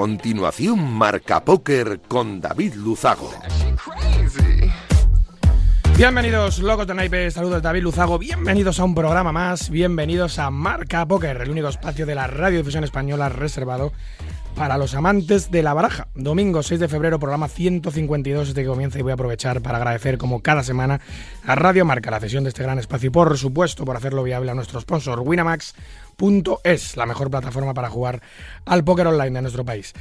Continuación, Marca Póker con David Luzago. Bienvenidos, locos de naipes, saludos David Luzago, bienvenidos a un programa más, bienvenidos a Marca Póker, el único espacio de la radiodifusión española reservado para los amantes de la baraja. Domingo 6 de febrero, programa 152 desde que comienza y voy a aprovechar para agradecer como cada semana a Radio Marca la cesión de este gran espacio y por supuesto por hacerlo viable a nuestro sponsor Winamax es la mejor plataforma para jugar al póker online de nuestro país.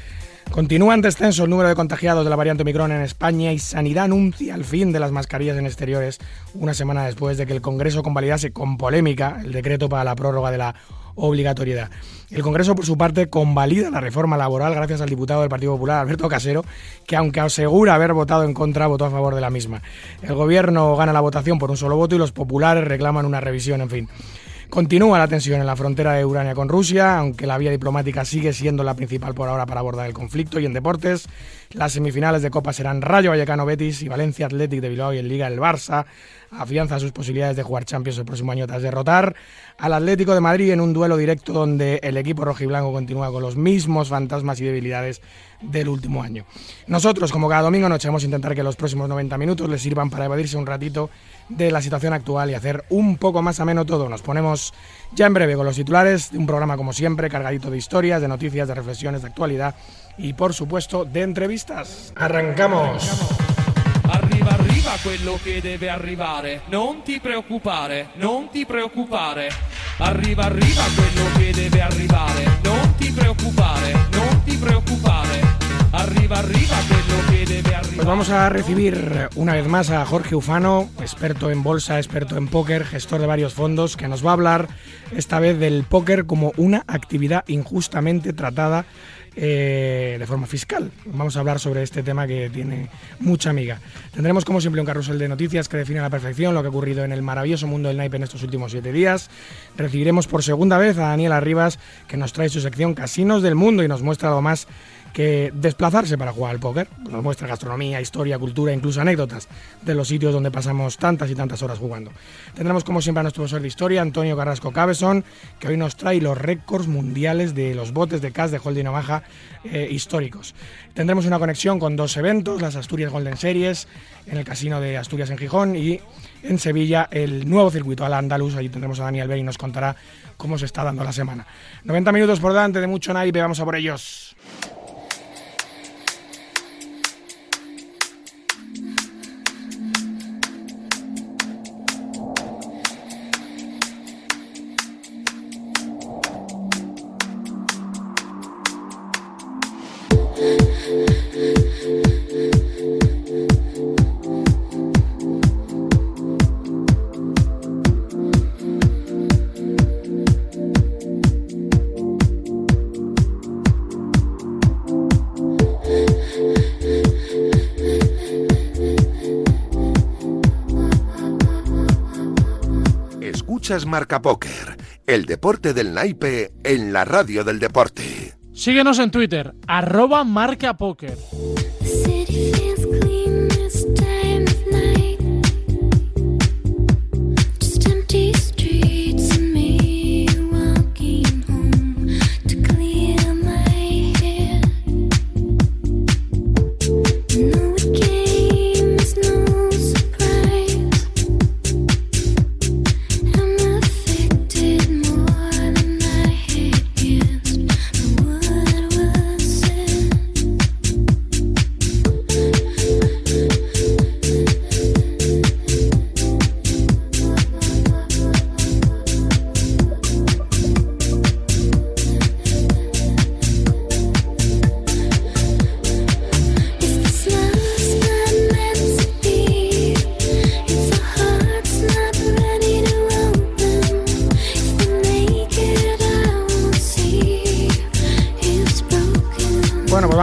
Continúa en descenso el número de contagiados de la variante Omicron en España y Sanidad anuncia el fin de las mascarillas en exteriores una semana después de que el Congreso convalidase con polémica el decreto para la prórroga de la obligatoriedad. El Congreso, por su parte, convalida la reforma laboral gracias al diputado del Partido Popular, Alberto Casero, que aunque asegura haber votado en contra, votó a favor de la misma. El Gobierno gana la votación por un solo voto y los populares reclaman una revisión, en fin. Continúa la tensión en la frontera de Urania con Rusia, aunque la vía diplomática sigue siendo la principal por ahora para abordar el conflicto. Y en deportes, las semifinales de Copa serán Rayo Vallecano Betis y Valencia Athletic de Bilbao y en Liga el Barça. Afianza sus posibilidades de jugar Champions el próximo año tras derrotar al Atlético de Madrid en un duelo directo donde el equipo rojiblanco continúa con los mismos fantasmas y debilidades del último año. Nosotros, como cada domingo noche, vamos a intentar que los próximos 90 minutos les sirvan para evadirse un ratito de la situación actual y hacer un poco más ameno todo. Nos ponemos ya en breve con los titulares de un programa como siempre, cargadito de historias, de noticias, de reflexiones, de actualidad y por supuesto de entrevistas. ¡Arrancamos! Arriva, arriva quello che deve arrivare. Non ti preoccupare, non ti preoccupare. Arriva, arriva quello che debe arrivare. Non ti preoccupare, non ti preoccupare. Arriba, arriba quello che debe arrivare. Pues vamos a recibir una vez más a Jorge Ufano, experto en bolsa, experto en póker, gestor de varios fondos, que nos va a hablar esta vez del póker como una actividad injustamente tratada eh, de forma fiscal. Vamos a hablar sobre este tema que tiene mucha amiga. Tendremos como siempre un carrusel de noticias que define a la perfección lo que ha ocurrido en el maravilloso mundo del naipe en estos últimos siete días. Recibiremos por segunda vez a Daniela Rivas que nos trae su sección Casinos del Mundo y nos muestra algo más que desplazarse para jugar al póker. Nos muestra gastronomía, historia, cultura, incluso anécdotas de los sitios donde pasamos tantas y tantas horas jugando. Tendremos como siempre a nuestro profesor de historia, Antonio Carrasco Cabezón, que hoy nos trae los récords mundiales de los botes de cash de Holding Omaha eh, históricos. Tendremos una conexión con dos eventos, las Asturias Golden Series en el Casino de Asturias en Gijón y en Sevilla el nuevo circuito al Andalus. Allí tendremos a Daniel Bey y nos contará cómo se está dando la semana. 90 minutos por delante de mucho naipe, vamos a por ellos. Marca Póker, el deporte del naipe en la radio del deporte. Síguenos en Twitter, arroba Marca Póker.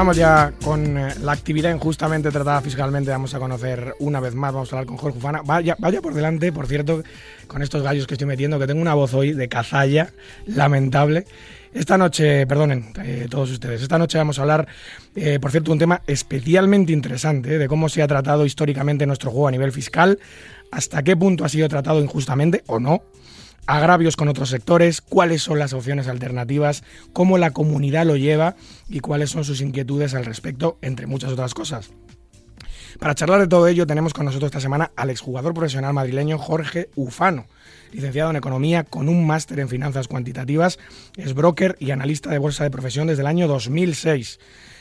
Vamos ya con eh, la actividad injustamente tratada fiscalmente. Vamos a conocer una vez más, vamos a hablar con Jorge Ufana. Vaya, vaya por delante, por cierto, con estos gallos que estoy metiendo, que tengo una voz hoy de cazalla, lamentable. Esta noche, perdonen eh, todos ustedes, esta noche vamos a hablar, eh, por cierto, un tema especialmente interesante, de cómo se ha tratado históricamente nuestro juego a nivel fiscal, hasta qué punto ha sido tratado injustamente o no, agravios con otros sectores, cuáles son las opciones alternativas, cómo la comunidad lo lleva y cuáles son sus inquietudes al respecto, entre muchas otras cosas. Para charlar de todo ello tenemos con nosotros esta semana al exjugador profesional madrileño Jorge Ufano, licenciado en Economía con un máster en Finanzas Cuantitativas, es broker y analista de bolsa de profesión desde el año 2006.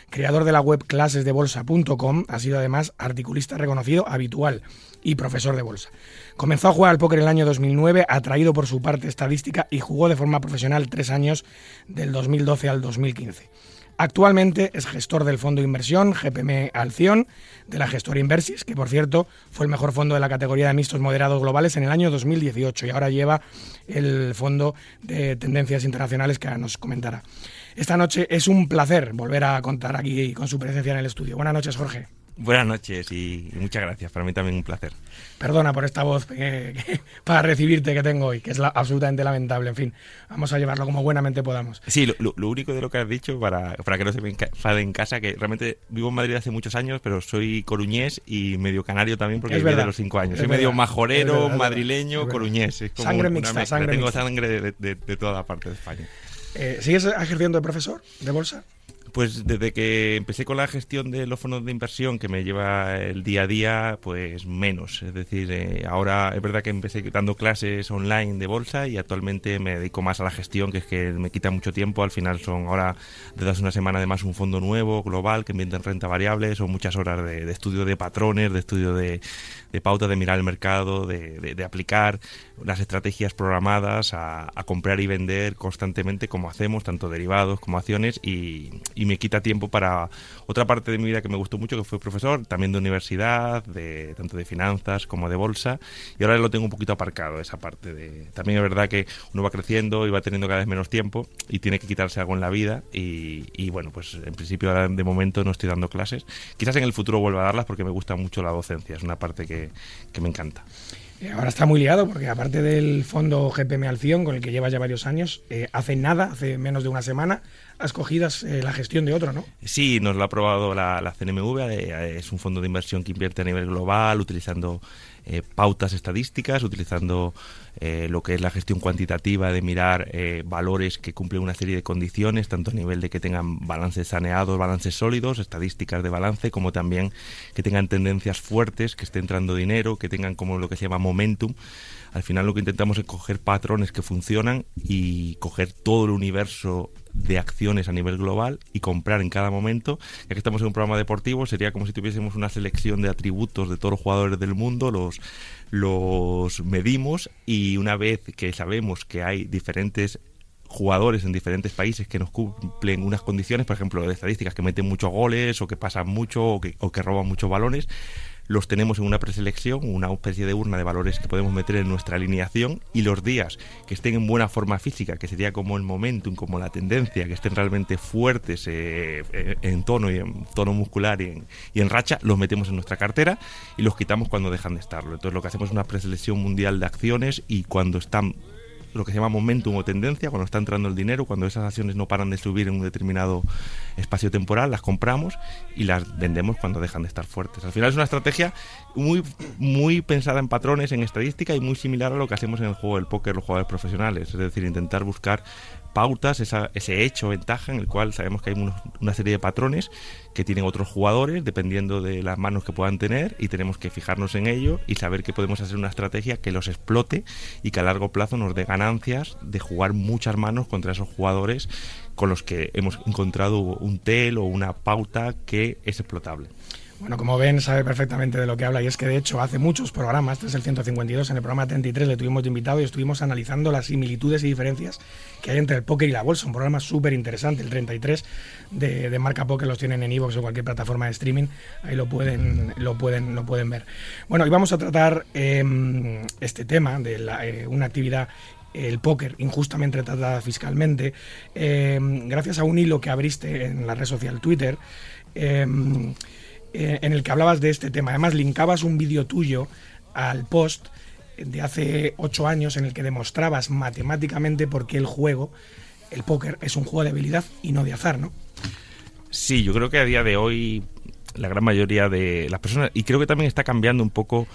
Creador de la web clasesdebolsa.com, ha sido además articulista reconocido habitual y profesor de bolsa. Comenzó a jugar al póker en el año 2009, atraído por su parte estadística y jugó de forma profesional tres años del 2012 al 2015. Actualmente es gestor del fondo de inversión GPM Alción, de la gestora Inversis, que por cierto fue el mejor fondo de la categoría de mixtos moderados globales en el año 2018 y ahora lleva el fondo de tendencias internacionales que nos comentará. Esta noche es un placer volver a contar aquí con su presencia en el estudio. Buenas noches, Jorge. Buenas noches y muchas gracias. Para mí también un placer. Perdona por esta voz para recibirte que tengo hoy, que es absolutamente lamentable. En fin, vamos a llevarlo como buenamente podamos. Sí, lo, único de lo que has dicho, para, para que no se me enfade en casa, que realmente vivo en Madrid hace muchos años, pero soy coruñés y medio canario también porque viví de los cinco años. soy medio majorero, madrileño, coruñés. sangre mixta, sangre Tengo sangre de, de, toda la parte de España. Eh, ¿Sigues ejerciendo de profesor de bolsa? Pues desde que empecé con la gestión de los fondos de inversión que me lleva el día a día, pues menos. Es decir, eh, ahora es verdad que empecé dando clases online de bolsa y actualmente me dedico más a la gestión, que es que me quita mucho tiempo. Al final son ahora desde hace una semana además un fondo nuevo, global, que invierte en renta variable. Son muchas horas de, estudio de patrones, de estudio de, de pautas, de mirar el mercado, de, aplicar las estrategias programadas a, comprar y vender constantemente como hacemos, tanto derivados como acciones y me quita tiempo para otra parte de mi vida que me gustó mucho, que fue profesor, también de universidad, de tanto de finanzas como de bolsa, y ahora lo tengo un poquito aparcado esa parte de también es verdad que uno va creciendo y va teniendo cada vez menos tiempo y tiene que quitarse algo en la vida y, bueno, pues en principio ahora de momento no estoy dando clases. Quizás en el futuro vuelva a darlas porque me gusta mucho la docencia, es una parte que, que me encanta. Eh, ahora está muy liado porque aparte del fondo GPM Alción, con el que llevas ya varios años, eh, hace nada, hace menos de una semana, has cogido eh, la gestión de otro, ¿no? Sí, nos lo ha aprobado la, la CNMV, es un fondo de inversión que invierte a nivel global, utilizando pautas estadísticas, utilizando eh, lo que es la gestión cuantitativa de mirar eh, valores que cumplen una serie de condiciones, tanto a nivel de que tengan balances saneados, balances sólidos, estadísticas de balance, como también que tengan tendencias fuertes, que esté entrando dinero, que tengan como lo que se llama momentum. Al final lo que intentamos es coger patrones que funcionan y coger todo el universo de acciones a nivel global y comprar en cada momento. Ya que estamos en un programa deportivo, sería como si tuviésemos una selección de atributos de todos los jugadores del mundo, los, los medimos y una vez que sabemos que hay diferentes jugadores en diferentes países que nos cumplen unas condiciones, por ejemplo, de estadísticas que meten muchos goles o que pasan mucho o que, o que roban muchos balones, los tenemos en una preselección, una especie de urna de valores que podemos meter en nuestra alineación y los días que estén en buena forma física, que sería como el momentum, como la tendencia, que estén realmente fuertes eh, eh, en tono y en tono muscular y en, y en, racha, los metemos en nuestra cartera y los quitamos cuando dejan de estarlo. Entonces lo que hacemos es una preselección mundial de acciones y cuando están lo que se llama momentum o tendencia, cuando está entrando el dinero, cuando esas acciones no paran de subir en un determinado espacio temporal, las compramos y las vendemos cuando dejan de estar fuertes. Al final es una estrategia muy, muy pensada en patrones, en estadística y muy similar a lo que hacemos en el juego del póker los jugadores profesionales, es decir, intentar buscar pautas, ese hecho, ventaja en el cual sabemos que hay una serie de patrones que tienen otros jugadores dependiendo de las manos que puedan tener y tenemos que fijarnos en ello y saber que podemos hacer una estrategia que los explote y que a largo plazo nos dé ganancias de jugar muchas manos contra esos jugadores con los que hemos encontrado un tel o una pauta que es explotable. Bueno, como ven, sabe perfectamente de lo que habla y es que de hecho hace muchos programas, este es el 152, en el programa 33 le tuvimos de invitado y estuvimos analizando las similitudes y diferencias que hay entre el póker y la bolsa, un programa súper interesante, el 33 de, de, Marca Póker, los tienen en iVoox o cualquier plataforma de streaming, ahí lo pueden, lo pueden, lo pueden ver. Bueno, y vamos a tratar em, este tema de eh, una actividad el póker injustamente tratada fiscalmente, em, gracias a un hilo que abriste en la red social Twitter, em, eh, en el que hablabas de este tema. Además, linkabas un vídeo tuyo al post de hace ocho años en el que demostrabas matemáticamente por qué el juego, el póker, es un juego de habilidad y no de azar, ¿no? Sí, yo creo que a día de hoy la gran mayoría de las personas, y creo que también está cambiando un poco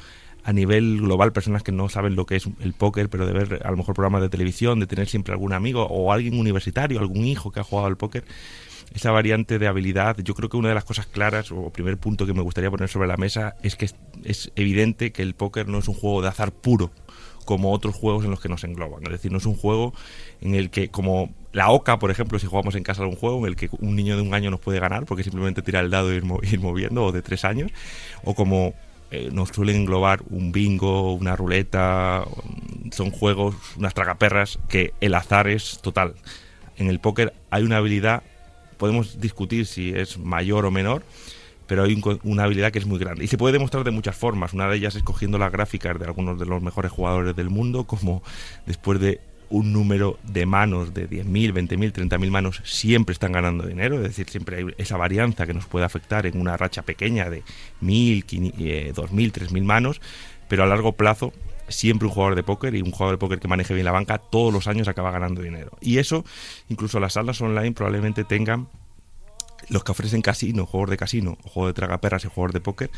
a nivel global personas que no saben lo que es el póker, pero de ver a lo mejor programas de televisión, de tener siempre algún amigo o alguien universitario, algún hijo que ha jugado al póker, esa variante de habilidad, yo creo que una de las cosas claras o primer punto que me gustaría poner sobre la mesa es que es, evidente que el póker no es un juego de azar puro como otros juegos en los que nos engloban. Es decir, no es un juego en el que, como la OCA, por ejemplo, si jugamos en casa algún juego en el que un niño de un año nos puede ganar porque simplemente tira el dado y ir, moviendo, o de tres años, o como eh, nos suelen englobar un bingo, una ruleta, son juegos, unas tragaperras, que el azar es total. En el póker hay una habilidad podemos discutir si es mayor o menor, pero hay una habilidad que es muy grande. Y se puede demostrar de muchas formas. Una de ellas es cogiendo las gráficas de algunos de los mejores jugadores del mundo, como después de un número de manos de 10.000, 20.000, 30.000 manos siempre están ganando dinero, es decir, siempre hay esa varianza que nos puede afectar en una racha pequeña de 1.000, 2.000, 3.000 manos, pero a largo plazo siempre un jugador de póker y un jugador de póker que maneje bien la banca todos los años acaba ganando dinero. Y eso, incluso las salas online probablemente tengan los que ofrecen casino, juegos de casino, juegos de tragaperras y juegos de póker,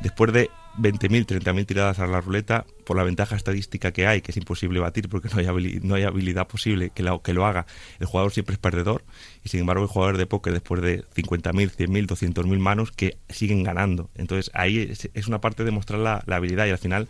después de 20.000, 30.000 tiradas a la ruleta, por la ventaja estadística que hay, que es imposible batir porque no hay, habilidad, no hay habilidad posible que lo, que lo haga, el jugador siempre es perdedor y sin embargo el jugador de póker después de 50.000, 100.000, 200.000 manos que siguen ganando. Entonces ahí es, una parte de mostrar la, la habilidad y al final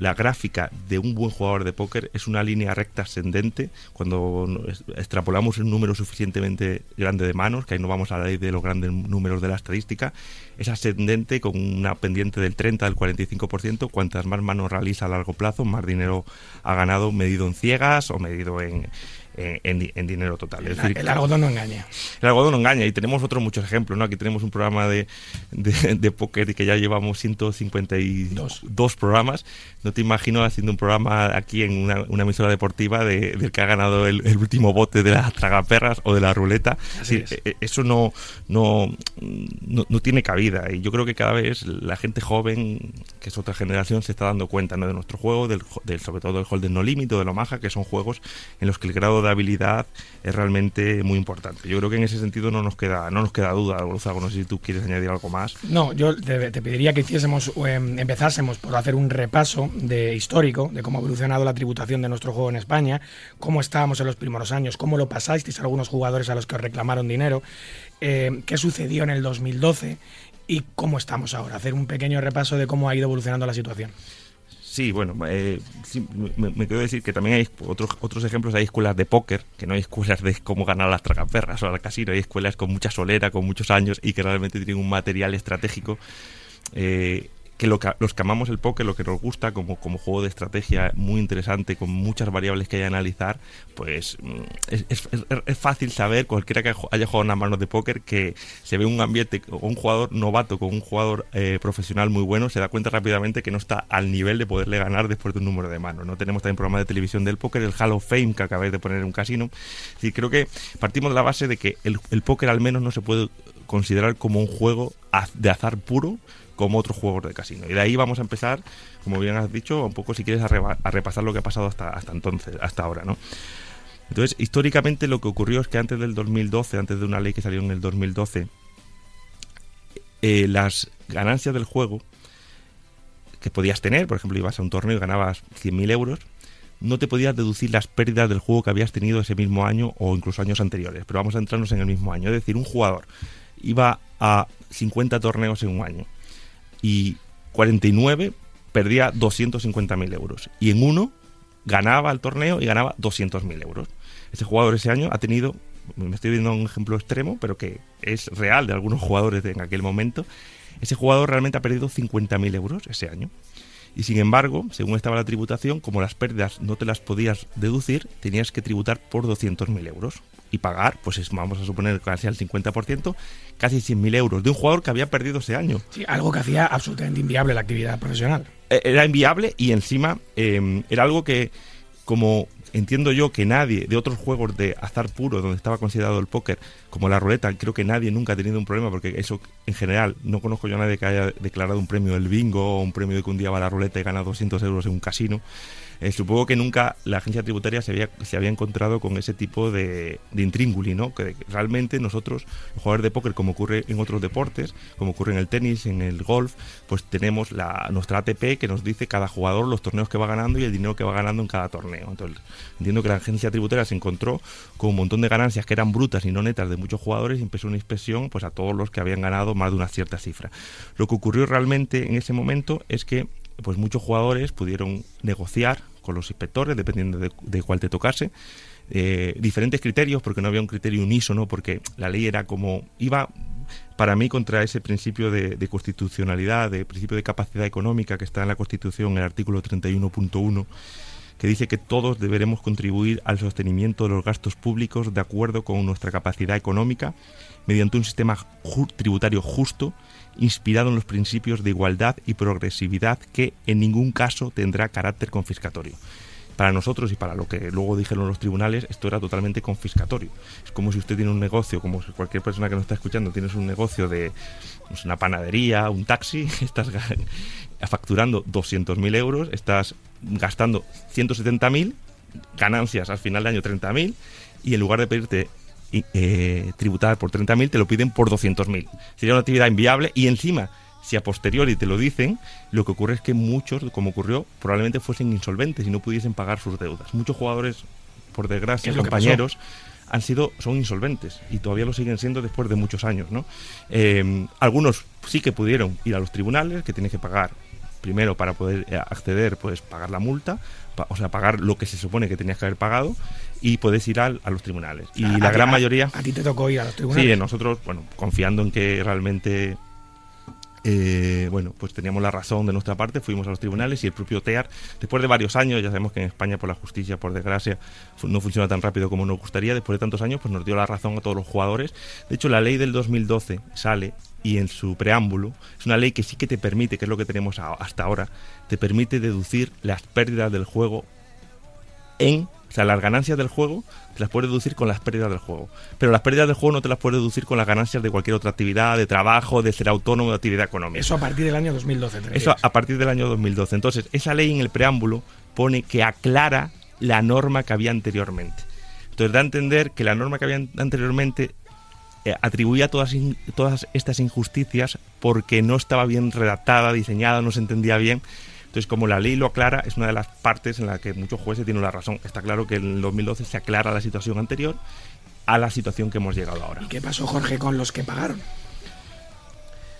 la gráfica de un buen jugador de póker es una línea recta ascendente. Cuando extrapolamos un número suficientemente grande de manos, que ahí no vamos a la ley de los grandes números de la estadística, es ascendente con una pendiente del 30 al 45%, cuantas más manos realiza a largo plazo, más dinero ha ganado medido en ciegas o medido en, en, dinero total. el algodón no engaña. El algodón no engaña y tenemos otros muchos ejemplos. ¿no? Aquí tenemos un programa de, de, de póker que ya llevamos 152 dos programas. No te imagino haciendo un programa aquí en una, emisora deportiva de, del que ha ganado el, último bote de las tragaperras o de la ruleta. E, e, eso no, no, no, tiene cabida y yo creo que cada vez la gente joven, que es otra generación, se está dando cuenta ¿no? de nuestro juego, del, sobre todo del Holden No Limit o de lo Maja, que son juegos en los que el grado de habilidad es realmente muy importante. Yo creo que en ese sentido no nos queda, no nos queda duda, Gonzalo. No sé si tú quieres añadir algo más. No, yo te, pediría que hiciésemos, em, empezásemos por hacer un repaso de histórico de cómo ha evolucionado la tributación de nuestro juego en España, cómo estábamos en los primeros años, cómo lo pasasteis algunos jugadores a los que os reclamaron dinero, em, qué sucedió en el 2012 y cómo estamos ahora. Hacer un pequeño repaso de cómo ha ido evolucionando la situación. Sí, bueno, eh, me, quiero decir que también hay otros, otros ejemplos, hay escuelas de póker, que no hay escuelas de cómo ganar las tragaperras o al casino, hay escuelas con mucha solera, con muchos años y que realmente tienen un material estratégico eh, que, lo que los que amamos el póker, lo que nos gusta como, como juego de estrategia muy interesante, con muchas variables que hay que analizar, pues mm, es, es, fácil saber, cualquiera que haya jugado una mano de póker, que se ve un ambiente un jugador novato con un jugador eh, profesional muy bueno, se da cuenta rápidamente que no está al nivel de poderle ganar después de un número de manos. No tenemos también programa de televisión del póker, el Hall of Fame que acabáis de poner en un casino. Y creo que partimos de la base de que el, el póker al menos no se puede considerar como un juego de azar puro, como otros juegos de casino. Y de ahí vamos a empezar, como bien has dicho, un poco si quieres a, repasar lo que ha pasado hasta, hasta entonces, hasta ahora, ¿no? Entonces, históricamente lo que ocurrió es que antes del 2012, antes de una ley que salió en el 2012, eh, las ganancias del juego que podías tener, por ejemplo, ibas a un torneo y ganabas 100.000 euros, no te podías deducir las pérdidas del juego que habías tenido ese mismo año o incluso años anteriores. Pero vamos a entrarnos en el mismo año. Es decir, un jugador iba a 50 torneos en un año y 49 perdía 250.000 euros. Y en uno ganaba el torneo y ganaba 200.000 euros. Ese jugador ese año ha tenido, me estoy viendo un ejemplo extremo, pero que es real de algunos jugadores en aquel momento, ese jugador realmente ha perdido 50.000 euros ese año. Y sin embargo, según estaba la tributación, como las pérdidas no te las podías deducir, tenías que tributar por 200.000 euros y pagar, pues es, vamos a suponer casi al 50%, casi 100.000 euros de un jugador que había perdido ese año. Sí, algo que hacía absolutamente inviable la actividad profesional. E, era inviable y encima em, era algo que, como entiendo yo que nadie de otros juegos de azar puro, donde estaba considerado el póker, como la ruleta, creo que nadie nunca ha tenido un problema, porque eso en general, no conozco yo a nadie que haya declarado un premio del bingo o un premio de que un día va a la ruleta y gana 200 euros en un casino. Eh, supongo que nunca la agencia tributaria se había, se había encontrado con ese tipo de, de intrínguli, ¿no? Que realmente nosotros, los jugadores de póker, como ocurre en otros deportes, como ocurre en el tenis, en el golf, pues tenemos la, nuestra ATP que nos dice cada jugador los torneos que va ganando y el dinero que va ganando en cada torneo. Entonces, entiendo que la agencia tributaria se encontró con un montón de ganancias que eran brutas y no netas de muchos jugadores y empezó una inspección pues, a todos los que habían ganado más de una cierta cifra. Lo que ocurrió realmente en ese momento es que pues muchos jugadores pudieron negociar con los inspectores, dependiendo de, cuál te tocase. Eh, diferentes criterios, porque no había un criterio unísono, porque la ley era como. iba para mí contra ese principio de, constitucionalidad, de principio de capacidad económica que está en la Constitución, en el artículo 31.1 que dice que todos deberemos contribuir al sostenimiento de los gastos públicos de acuerdo con nuestra capacidad económica mediante un sistema tributario justo inspirado en los principios de igualdad y progresividad que en ningún caso tendrá carácter confiscatorio. Para nosotros y para lo que luego dijeron los tribunales, esto era totalmente confiscatorio. Es como si usted tiene un negocio, como cualquier persona que nos está escuchando, tienes un negocio de pues, una panadería, un taxi, estás facturando 200.000 euros, estás gastando 170.000, ganancias al final del año 30.000, y en lugar de pedirte eh, tributar por 30.000, te lo piden por 200.000. Sería una actividad inviable y encima, si a posteriori te lo dicen, lo que ocurre es que muchos, como ocurrió, probablemente fuesen insolventes y no pudiesen pagar sus deudas. Muchos jugadores, por desgracia, compañeros, han sido, son insolventes y todavía lo siguen siendo después de muchos años. ¿no? Eh, algunos sí que pudieron ir a los tribunales, que tienen que pagar primero para poder eh, acceder, pues pagar la multa, o sea, pagar lo que se supone que tenías que haber pagado y puedes ir a, los tribunales. Y la gran mayoría... A ti te tocó ir a los tribunales. Sí, nosotros, bueno, confiando en que realmente eh, bueno, pues teníamos la razón de nuestra parte, fuimos a los tribunales y el propio TEAR, después de varios años, ya sabemos que en España por la justicia, por desgracia, no funciona tan rápido como nos gustaría, después de tantos años, pues nos dio la razón a todos los jugadores. De hecho, la ley del 2012 sale y en su preámbulo es una ley que sí que te permite, que es lo que tenemos hasta ahora, te permite deducir las pérdidas del juego en, o sea, las ganancias del juego te las puedes deducir con las pérdidas del juego. Pero las pérdidas del juego no te las puedes deducir con las ganancias de cualquier otra actividad, de trabajo, de ser autónomo, de actividad económica. Eso a partir del año 2012. Eso a partir del año 2012. Entonces, esa ley en el preámbulo pone que aclara la norma que había anteriormente. Entonces da a entender que la norma que había anteriormente eh, atribuía todas, todas estas injusticias porque no estaba bien redactada, diseñada, no se entendía bien. Entonces, como la ley lo aclara, es una de las partes en la que muchos jueces tienen la razón. Está claro que en el 2012 se aclara la situación anterior a la situación que hemos llegado ahora. ¿Y qué pasó, Jorge, con los que pagaron?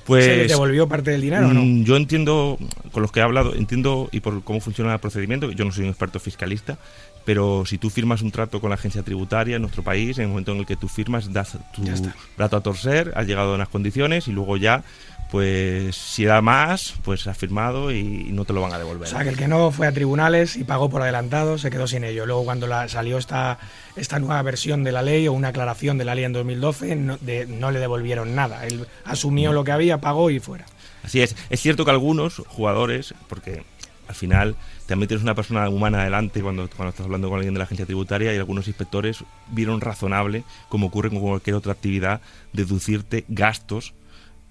Pues, ¿Se devolvió parte del dinero o no? Mm, yo entiendo, con los que he hablado, entiendo y por cómo funciona el procedimiento, yo no soy un experto fiscalista, pero si tú firmas un trato con la agencia tributaria en nuestro país, en el momento en el que tú firmas, das tu plato a torcer, has llegado a unas condiciones y luego ya, pues si da más, pues has firmado y no te lo van a devolver. O sea, que el que no fue a tribunales y pagó por adelantado se quedó sin ello. Luego cuando la, salió esta, esta nueva versión de la ley o una aclaración de la ley en 2012, no, no le devolvieron nada. Él asumió lo que había, pagó y fuera. Así es. Es cierto que algunos jugadores, porque al final también tienes una persona humana adelante cuando, cuando estás hablando con alguien de la agencia tributaria y algunos inspectores vieron razonable, como ocurre con cualquier otra actividad, deducirte gastos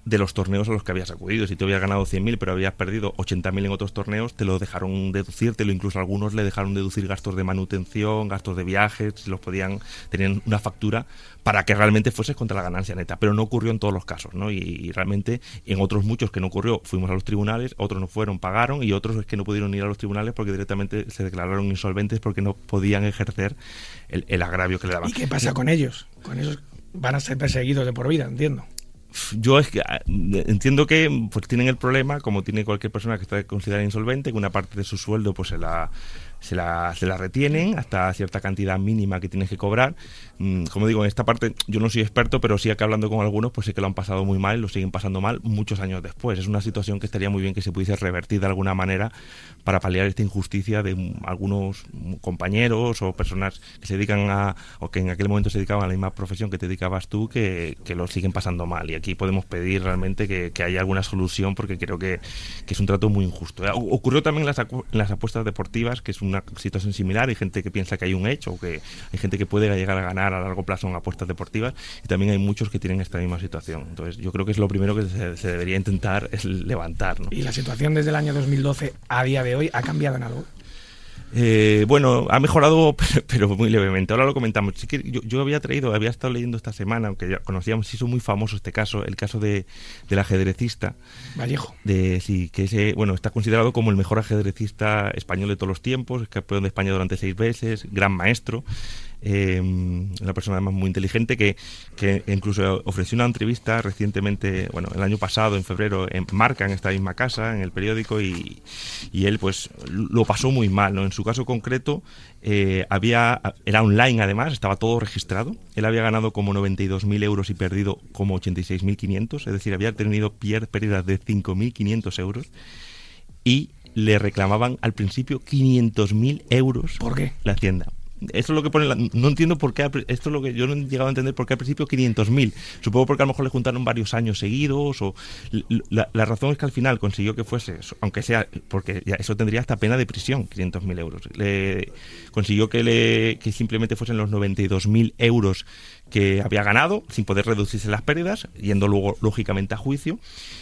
de los torneos a los que habías acudido. Si te habías ganado 100.000 pero habías perdido 80.000 en otros torneos, te lo dejaron deducírtelo. Incluso algunos le dejaron deducir gastos de manutención, gastos de viajes, los podían tener una factura para que realmente fuese contra la ganancia neta. Pero no ocurrió en todos los casos, ¿no? Y, realmente en otros muchos que no ocurrió, fuimos a los tribunales, otros no fueron, pagaron y otros es que no pudieron ir a los tribunales porque directamente se declararon insolventes porque no podían ejercer el, el agravio que le daban. ¿Y qué pasa con ellos? Con esos van a ser perseguidos de por vida, entiendo yo es que ah, entiendo que pues tienen el problema como tiene cualquier persona que está considerada insolvente que una parte de su sueldo pues se la se la, se la retienen hasta cierta cantidad mínima que tienes que cobrar. Mm, como digo, en esta parte yo no soy experto, pero sí que hablando con algunos, pues sé que lo han pasado muy mal, lo siguen pasando mal muchos años después. Es una situación que estaría muy bien que se pudiese revertir de alguna manera para paliar esta injusticia de algunos compañeros o personas que se dedican a, o que en aquel momento se dedicaban a la misma profesión que te dedicabas tú, que, que lo siguen pasando mal. Y aquí podemos pedir realmente que, haya alguna solución porque creo que, que, es un trato muy injusto. Ocurrió también en las, en las apuestas deportivas, que es un una situación similar, hay gente que piensa que hay un hecho, o que hay gente que puede llegar a ganar a largo plazo en apuestas deportivas, y también hay muchos que tienen esta misma situación. Entonces, yo creo que es lo primero que se, debería intentar es levantar. ¿no? ¿Y la situación desde el año 2012 a día de hoy ha cambiado en algo? Eh, bueno, ha mejorado, pero, muy levemente. Ahora lo comentamos. yo, había traído, había estado leyendo esta semana, aunque ya conocíamos, hizo muy famoso este caso, el caso de, del ajedrecista. Vallejo. De, sí, que ese, bueno, está considerado como el mejor ajedrecista español de todos los tiempos, campeón de España durante seis veces, gran maestro eh, una persona además muy inteligente que, que, incluso ofreció una entrevista recientemente, bueno, el año pasado, en febrero, en Marca, en esta misma casa, en el periódico, y, y él pues lo pasó muy mal, ¿no? En su caso concreto, eh, había, era online además, estaba todo registrado, él había ganado como 92.000 euros y perdido como 86.500, es decir, había tenido pérdidas de 5.500 euros, y le reclamaban al principio 500.000 euros ¿Por qué? la hacienda esto es lo que pone. no entiendo por qué. Esto es lo que yo no he llegado a entender por qué al principio 500.000. Supongo porque a lo mejor le juntaron varios años seguidos. o La, razón es que al final consiguió que fuese, aunque sea. Porque eso tendría hasta pena de prisión, 500.000 euros. Le, consiguió que, le, que simplemente fuesen los 92.000 euros que había ganado sin poder reducirse las pérdidas, yendo luego lógicamente a juicio.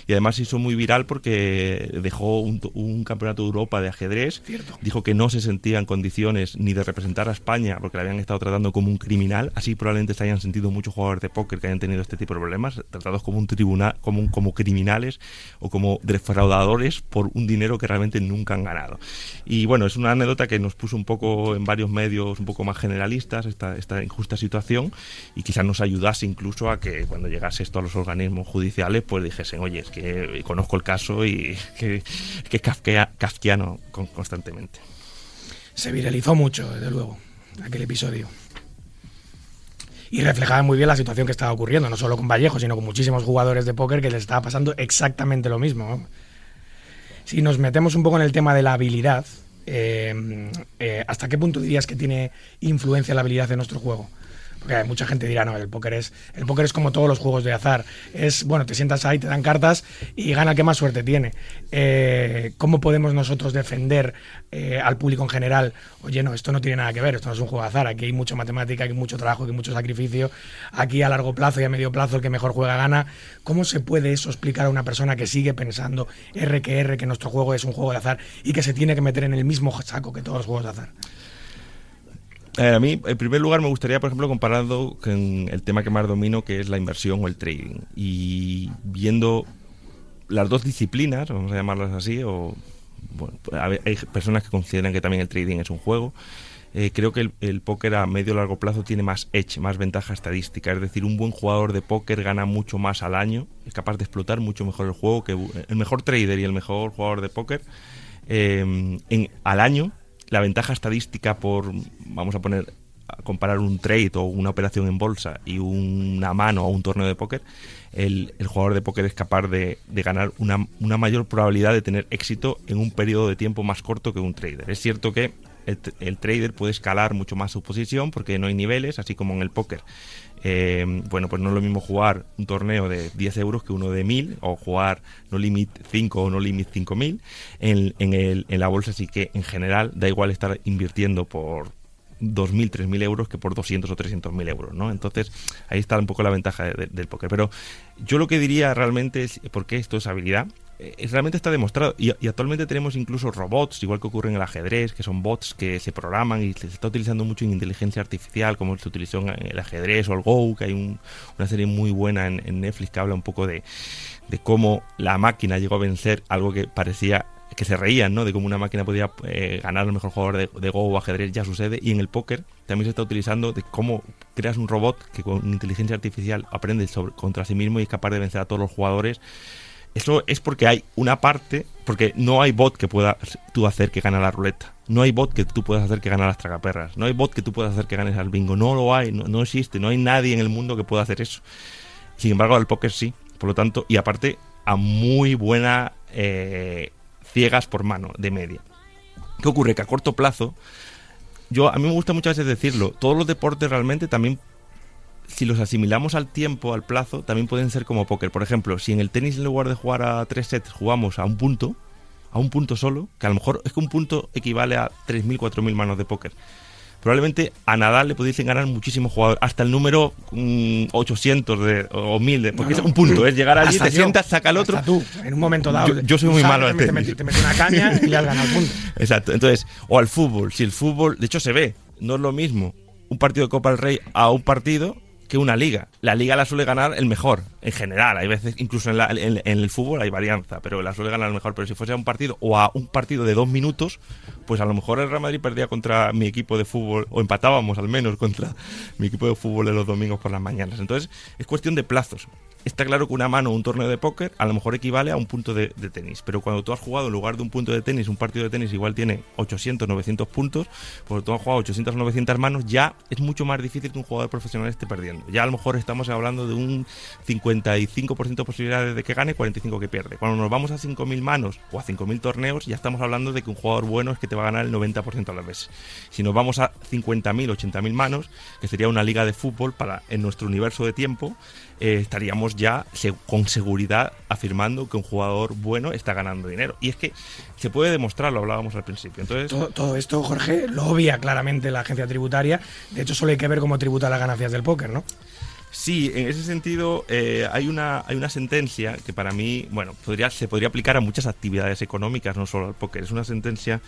Y además se hizo muy viral porque dejó un, campeonato de Europa de ajedrez. Dijo que no se sentía en condiciones ni de representar a España porque le habían estado tratando como un criminal. Así probablemente se hayan sentido muchos jugadores de póker que hayan tenido este tipo de problemas, tratados como un tribunal, como, como criminales o como defraudadores por un dinero que realmente nunca han ganado. Y bueno, es una anécdota que nos puso un poco en varios medios un poco más generalistas esta, esta injusta situación y quizás nos ayudase incluso a que cuando llegase esto a los organismos judiciales, pues dijesen, oye, es que conozco el caso y que, que es kafkiano constantemente. Se viralizó mucho, desde luego, aquel episodio. Y reflejaba muy bien la situación que estaba ocurriendo, no solo con Vallejo, sino con muchísimos jugadores de póker que les estaba pasando exactamente lo mismo. Si nos metemos un poco en el tema de la habilidad, eh, eh, ¿hasta qué punto dirías que tiene influencia la habilidad de nuestro juego? Porque mucha gente dirá, no, el póker es el póker es como todos los juegos de azar. Es, bueno, te sientas ahí, te dan cartas y gana el que más suerte tiene. Eh, ¿Cómo podemos nosotros defender eh, al público en general? Oye, no, esto no tiene nada que ver, esto no es un juego de azar. Aquí hay mucha matemática, hay mucho trabajo, hay mucho sacrificio. Aquí a largo plazo y a medio plazo el que mejor juega gana. ¿Cómo se puede eso explicar a una persona que sigue pensando R que R, que nuestro juego es un juego de azar y que se tiene que meter en el mismo saco que todos los juegos de azar? Eh, a mí, en primer lugar, me gustaría, por ejemplo, comparando con el tema que más domino, que es la inversión o el trading. Y viendo las dos disciplinas, vamos a llamarlas así, o hay personas que consideran que también el trading es un juego. Eh, creo que el, póker a medio largo plazo tiene más edge, más ventaja estadística. Es decir, un buen jugador de póker gana mucho más al año, es capaz de explotar mucho mejor el juego que el mejor trader y el mejor jugador de póker eh, al año la ventaja estadística por, vamos a poner, a comparar un trade o una operación en bolsa y una mano o un torneo de póker, el, jugador de póker es capaz de, ganar una, una, mayor probabilidad de tener éxito en un periodo de tiempo más corto que un trader. Es cierto que el, trader puede escalar mucho más su posición porque no hay niveles, así como en el póker. Eh, bueno, pues no es lo mismo jugar un torneo de 10 euros que uno de 1000 o jugar no limit 5 o no limit 5000. En, en, la bolsa sí que en general da igual estar invirtiendo por 2.000, 3.000 euros que por 200 o 300.000 euros, ¿no? Entonces, ahí está un poco la ventaja del póker. Pero yo lo que diría realmente es, porque esto es habilidad, realmente está demostrado. Y, actualmente tenemos incluso robots, igual que ocurre en el ajedrez, que son bots que se programan y se está utilizando mucho en inteligencia artificial, como se utilizó en el ajedrez o el Go, que hay una serie muy buena en, Netflix que habla un poco de, cómo la máquina llegó a vencer algo que parecía que se reían, ¿no? De cómo una máquina podía eh, ganar al mejor jugador de, Go o ajedrez, ya sucede. Y en el póker también se está utilizando de cómo creas un robot que con inteligencia artificial aprende contra sí mismo y es capaz de vencer a todos los jugadores eso es porque hay una parte, porque no hay bot que pueda tú hacer que gane la ruleta. No hay bot que tú puedas hacer que gane las tragaperras. No hay bot que tú puedas hacer que ganes al bingo. No lo hay, no, existe. No hay nadie en el mundo que pueda hacer eso. Sin embargo, al póker sí. Por lo tanto, y aparte, a muy buena eh, ciegas por mano de media. ¿Qué ocurre? Que a corto plazo, yo a mí me gusta muchas veces decirlo, todos los deportes realmente también si los asimilamos al tiempo, al plazo, también pueden ser como póker. Por ejemplo, si en el tenis en lugar de jugar a tres sets jugamos a un punto, a un punto solo, que a lo mejor es que un punto equivale a 3.000, 4.000 manos de póker probablemente a Nadal le pudiesen ganar muchísimos jugadores, hasta el número 800 mm, de, o 1000, porque es un punto, es llegar allí, te sientas, saca el otro. tú, en un momento dado. Yo, soy muy malo al te, te, metes una caña y le has ganado el punto. Exacto, entonces, o al fútbol, si el fútbol, de hecho se ve, no es lo mismo un partido de Copa del Rey a un partido que una liga. La liga la suele ganar el mejor, en general. Hay veces, incluso en, en, el fútbol hay varianza, pero la suele ganar mejor. Pero si fuese a un partido o a un partido de dos minutos, pues a lo mejor el Real Madrid perdía contra mi equipo de fútbol, o empatábamos al menos contra mi equipo de fútbol de los domingos por las mañanas. Entonces, es cuestión de plazos está claro que una mano, un torneo de póker, a lo mejor equivale a un punto de, tenis. Pero cuando tú has jugado en lugar de un punto de tenis, un partido de tenis igual tiene 800, 900 puntos, porque tú has jugado 800 o 900 manos, ya es mucho más difícil que un jugador profesional esté perdiendo. Ya a lo mejor estamos hablando de un 55% de posibilidades de que gane, 45% que pierde. Cuando nos vamos a 5.000 manos o a 5.000 torneos, ya estamos hablando de que un jugador bueno es que te va a ganar el 90% a las veces. Si nos vamos a 50.000, 80.000 manos, que sería una liga de fútbol para en nuestro universo de tiempo, eh, estaríamos ya con seguridad afirmando que un jugador bueno está ganando dinero. Y es que se puede demostrar, lo hablábamos al principio. Entonces, todo, esto, Jorge, lo obvia claramente la agencia tributaria. De hecho, solo hay que ver cómo tributa las ganancias del póker, ¿no? Sí, en ese sentido eh, hay, una, hay una sentencia que para mí, bueno, podría, se podría aplicar a muchas actividades económicas, no solo al póker. Es una sentencia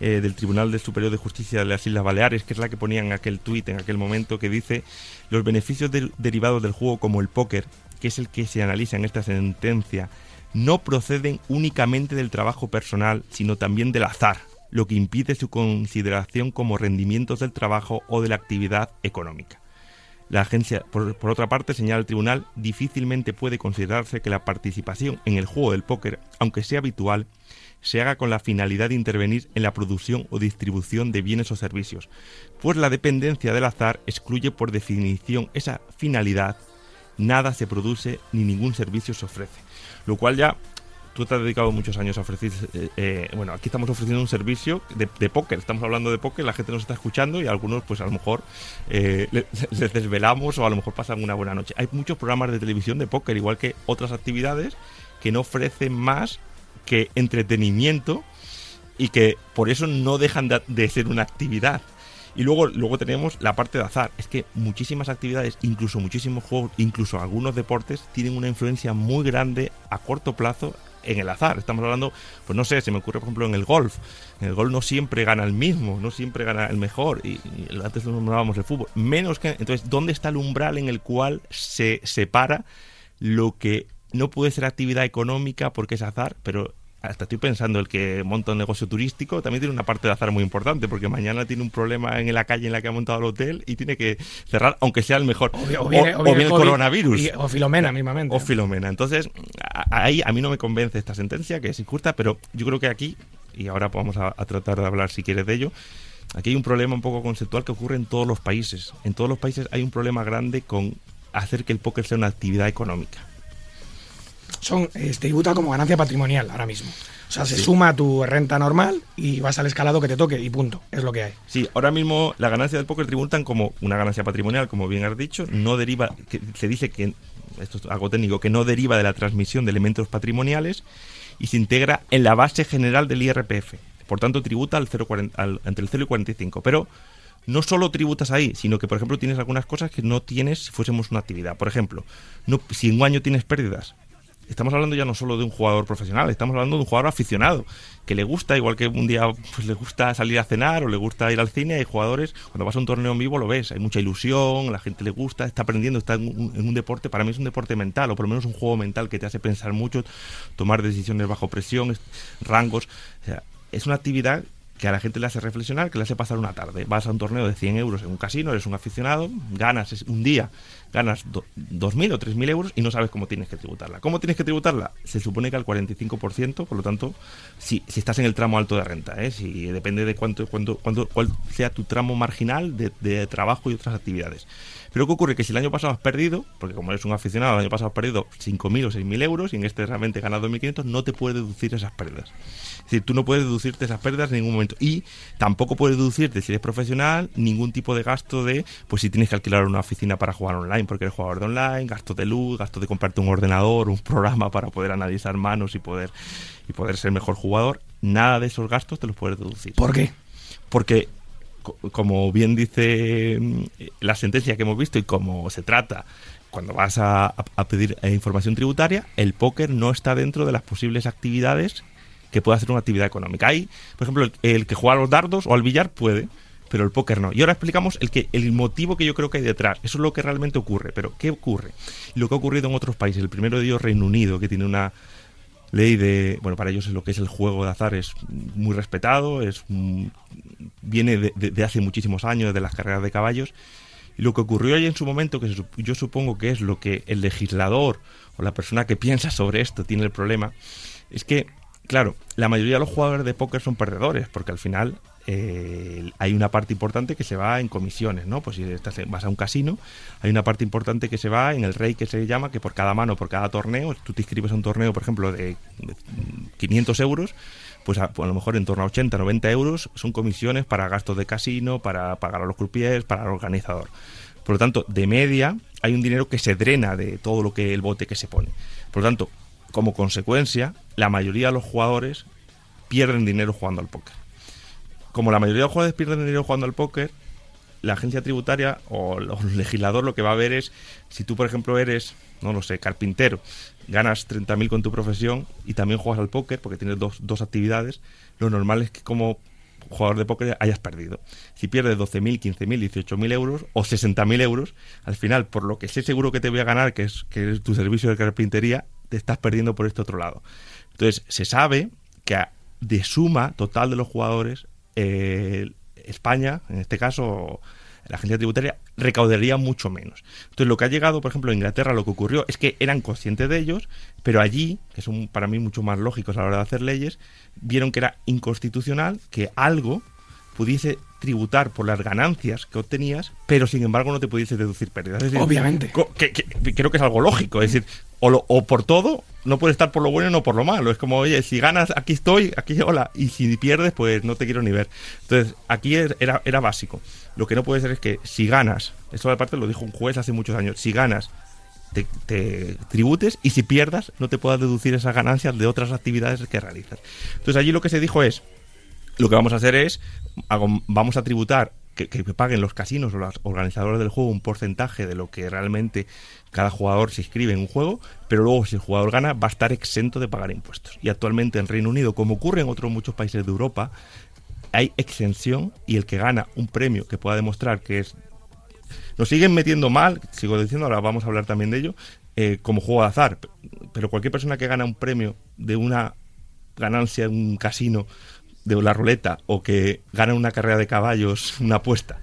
eh, del Tribunal del Superior de Justicia de las Islas Baleares, que es la que ponía en aquel tuit, en aquel momento, que dice los beneficios derivados del juego como el póker, que es el que se analiza en esta sentencia, no proceden únicamente del trabajo personal, sino también del azar, lo que impide su consideración como rendimientos del trabajo o de la actividad económica. La agencia, por, por, otra parte, señala el tribunal, difícilmente puede considerarse que la participación en el juego del póker, aunque sea habitual, se haga con la finalidad de intervenir en la producción o distribución de bienes o servicios, pues la dependencia del azar excluye por definición esa finalidad, nada se produce ni ningún servicio se ofrece. Lo cual ya tú te has dedicado muchos años a ofrecer, eh, eh, bueno, aquí estamos ofreciendo un servicio de, póker, estamos hablando de póker, la gente nos está escuchando y algunos pues a lo mejor eh, les desvelamos o a lo mejor pasan una buena noche. Hay muchos programas de televisión de póker, igual que otras actividades que no ofrecen más que entretenimiento y que por eso no dejan de, ser una actividad. Y luego, luego tenemos la parte de azar. Es que muchísimas actividades, incluso muchísimos juegos, incluso algunos deportes, tienen una influencia muy grande a corto plazo en el azar. Estamos hablando, pues no sé, se me ocurre por ejemplo en el golf. En el golf no siempre gana el mismo, no siempre gana el mejor. Y, antes nombrábamos el fútbol. Menos que. Entonces, ¿dónde está el umbral en el cual se separa lo que no puede ser actividad económica porque es azar, pero hasta estoy pensando el que monta un negocio turístico también tiene una parte de azar muy importante porque mañana tiene un problema en la calle en la que ha montado el hotel y tiene que cerrar aunque sea el mejor o, bien, el coronavirus o Filomena mismamente o Filomena entonces ahí a mí no me convence esta sentencia que es injusta pero yo creo que aquí y ahora vamos a, a tratar de hablar si quieres de ello aquí hay un problema un poco conceptual que ocurre en todos los países. En todos los países hay un problema grande con hacer que el póker sea una actividad económica son, eh, tributa como ganancia patrimonial ahora mismo. O sea, se suma a tu renta normal y vas al escalado que te toque y punto. Es lo que hay. Sí, ahora mismo la ganancia del póker tributan como una ganancia patrimonial, como bien has dicho. No deriva, que se dice que, esto es algo técnico, que no deriva de la transmisión de elementos patrimoniales y se integra en la base general del IRPF. Por tanto, tributa al 0, entre el 0 y 45. Pero no solo tributas ahí, sino que, por ejemplo, tienes algunas cosas que no tienes si fuésemos una actividad. Por ejemplo, no, si en un año tienes pérdidas, estamos hablando ya no solo de un jugador profesional, estamos hablando de un jugador aficionado, que le gusta, igual que un día pues, le gusta salir a cenar o le gusta ir al cine, hay jugadores, cuando vas a un torneo en vivo lo ves, hay mucha ilusión, la gente le gusta, está aprendiendo, está en un, deporte, para mí es un deporte mental, o por lo menos un juego mental que te hace pensar mucho, tomar decisiones bajo presión, rangos, es una actividad que a la gente le hace reflexionar, que le hace pasar una tarde. Vas a un torneo de 100 euros en un casino, eres un aficionado, ganas un día, ganas 2.000 o 3.000 euros y no sabes cómo tienes que tributarla. ¿Cómo tienes que tributarla? Se supone que al 45%, por lo tanto, si, si estás en el tramo alto de renta, ¿eh? si depende de cuánto, cuánto, cuánto, cuál sea tu tramo marginal de, de trabajo y otras actividades. Pero ¿qué ocurre? Que si el año pasado has perdido, porque como eres un aficionado, el año pasado has perdido 5.000 o 6.000 euros y en este realmente has ganado 1.500, no te puede deducir esas pérdidas. Es decir, tú no puedes deducirte esas pérdidas en ningún momento. Y tampoco puedes deducirte, si eres profesional, ningún tipo de gasto de, pues si tienes que alquilar una oficina para jugar online, porque eres jugador de online, gasto de luz, gasto de comprarte un ordenador, un programa para poder analizar manos y poder, y poder ser mejor jugador. Nada de esos gastos te los puedes deducir. ¿Por qué? Porque como bien dice mm, la sentencia que hemos visto y como se trata cuando vas a, pedir eh, información tributaria, el póker no está dentro de las posibles actividades que pueda ser una actividad económica. Hay, por ejemplo, el, que juega a los dardos o al billar puede, pero el póker no. Y ahora explicamos el, que, el motivo que yo creo que hay detrás. Eso es lo que realmente ocurre. Pero, ¿qué ocurre? Lo que ha ocurrido en otros países. El primero de ellos, Reino Unido, que tiene una ley de. Bueno, para ellos es lo que es el juego de azar es muy respetado, es viene de, hace muchísimos años, de las carreras de caballos. Y lo que ocurrió ahí en su momento, que yo supongo que es lo que el legislador o la persona que piensa sobre esto tiene el problema, es que, claro, la mayoría de los jugadores de póker son perdedores, porque al final eh, hay una parte importante que se va en comisiones, ¿no? Pues si vas a un casino, hay una parte importante que se va en el rey que se llama, que por cada mano, por cada torneo, tú te inscribes a un torneo, por ejemplo, de 500 euros, pues a, pues a, lo mejor en torno a 80, 90 euros son comisiones para gastos de casino, para pagar a los croupiers, para el organizador. Por lo tanto, de media hay un dinero que se drena de todo lo que el bote que se pone. Por lo tanto, como consecuencia, la mayoría de los jugadores pierden dinero jugando al póker. Como la mayoría de los jugadores pierden dinero jugando al póker, la agencia tributaria o el legislador lo que va a ver es si tú, por ejemplo, eres, no lo sé, carpintero ganas 30.000 con tu profesión y también juegas al póker porque tienes dos, dos actividades, lo normal es que como jugador de póker hayas perdido. Si pierdes 12.000, 15.000, 18.000 euros o 60.000 euros, al final, por lo que sé seguro que te voy a ganar, que es, que es tu servicio de carpintería, te estás perdiendo por este otro lado. Entonces, se sabe que de suma total de los jugadores, eh, España, en este caso, la agencia tributaria recaudaría mucho menos. Entonces, lo que ha llegado, por ejemplo, a Inglaterra, lo que ocurrió es que eran conscientes de ellos, pero allí, que son para mí mucho más lógicos a la hora de hacer leyes, vieron que era inconstitucional que algo pudiese tributar por las ganancias que obtenías, pero sin embargo no te pudiese deducir pérdidas. Obviamente. creo que es algo lógico. Es decir, o, o, por todo, no puede estar por lo bueno y no por lo malo. Es como, oye, si ganas, aquí estoy, aquí hola, y si pierdes, pues no te quiero ni ver. Entonces, aquí era, era básico. Lo que no puede ser es que si ganas, esto aparte lo dijo un juez hace muchos años, si ganas, te, tributes y si pierdas, no te puedas deducir esas ganancias de otras actividades que realizas. Entonces, allí lo que se dijo es, lo que vamos a hacer es, vamos a tributar que, paguen los casinos o los organizadores del juego un porcentaje de lo que realmente cada jugador se inscribe en un juego, pero luego si el jugador gana va a estar exento de pagar impuestos. Y actualmente en Reino Unido, como ocurre en otros muchos países de Europa, hay exención y el que gana un premio que pueda demostrar que es... Nos siguen metiendo mal, sigo diciendo, ahora vamos a hablar también de ello, eh, como juego de azar, pero cualquier persona que gana un premio de una ganancia en un casino de la ruleta o que gana una carrera de caballos, una apuesta,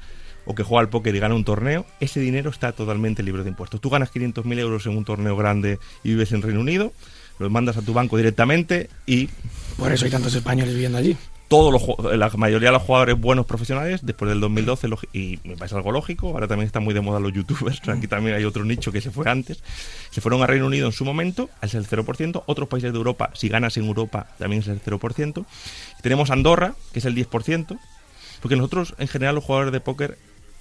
o que juega al póker y gana un torneo, ese dinero está totalmente libre de impuestos. Tú ganas 500.000 euros en un torneo grande y vives en Reino Unido, los mandas a tu banco directamente y... Por eso hay tantos españoles viviendo allí todos los, la mayoría de los jugadores buenos profesionales, después del 2012, y me parece algo lógico, ahora también están muy de moda los youtubers, aquí también hay otro nicho que se fue antes, se fueron a Reino Unido en su momento, es el 0%, otros países de Europa, si ganas en Europa, también es el 0%, tenemos Andorra, que es el 10%, porque nosotros, en general, los jugadores de póker,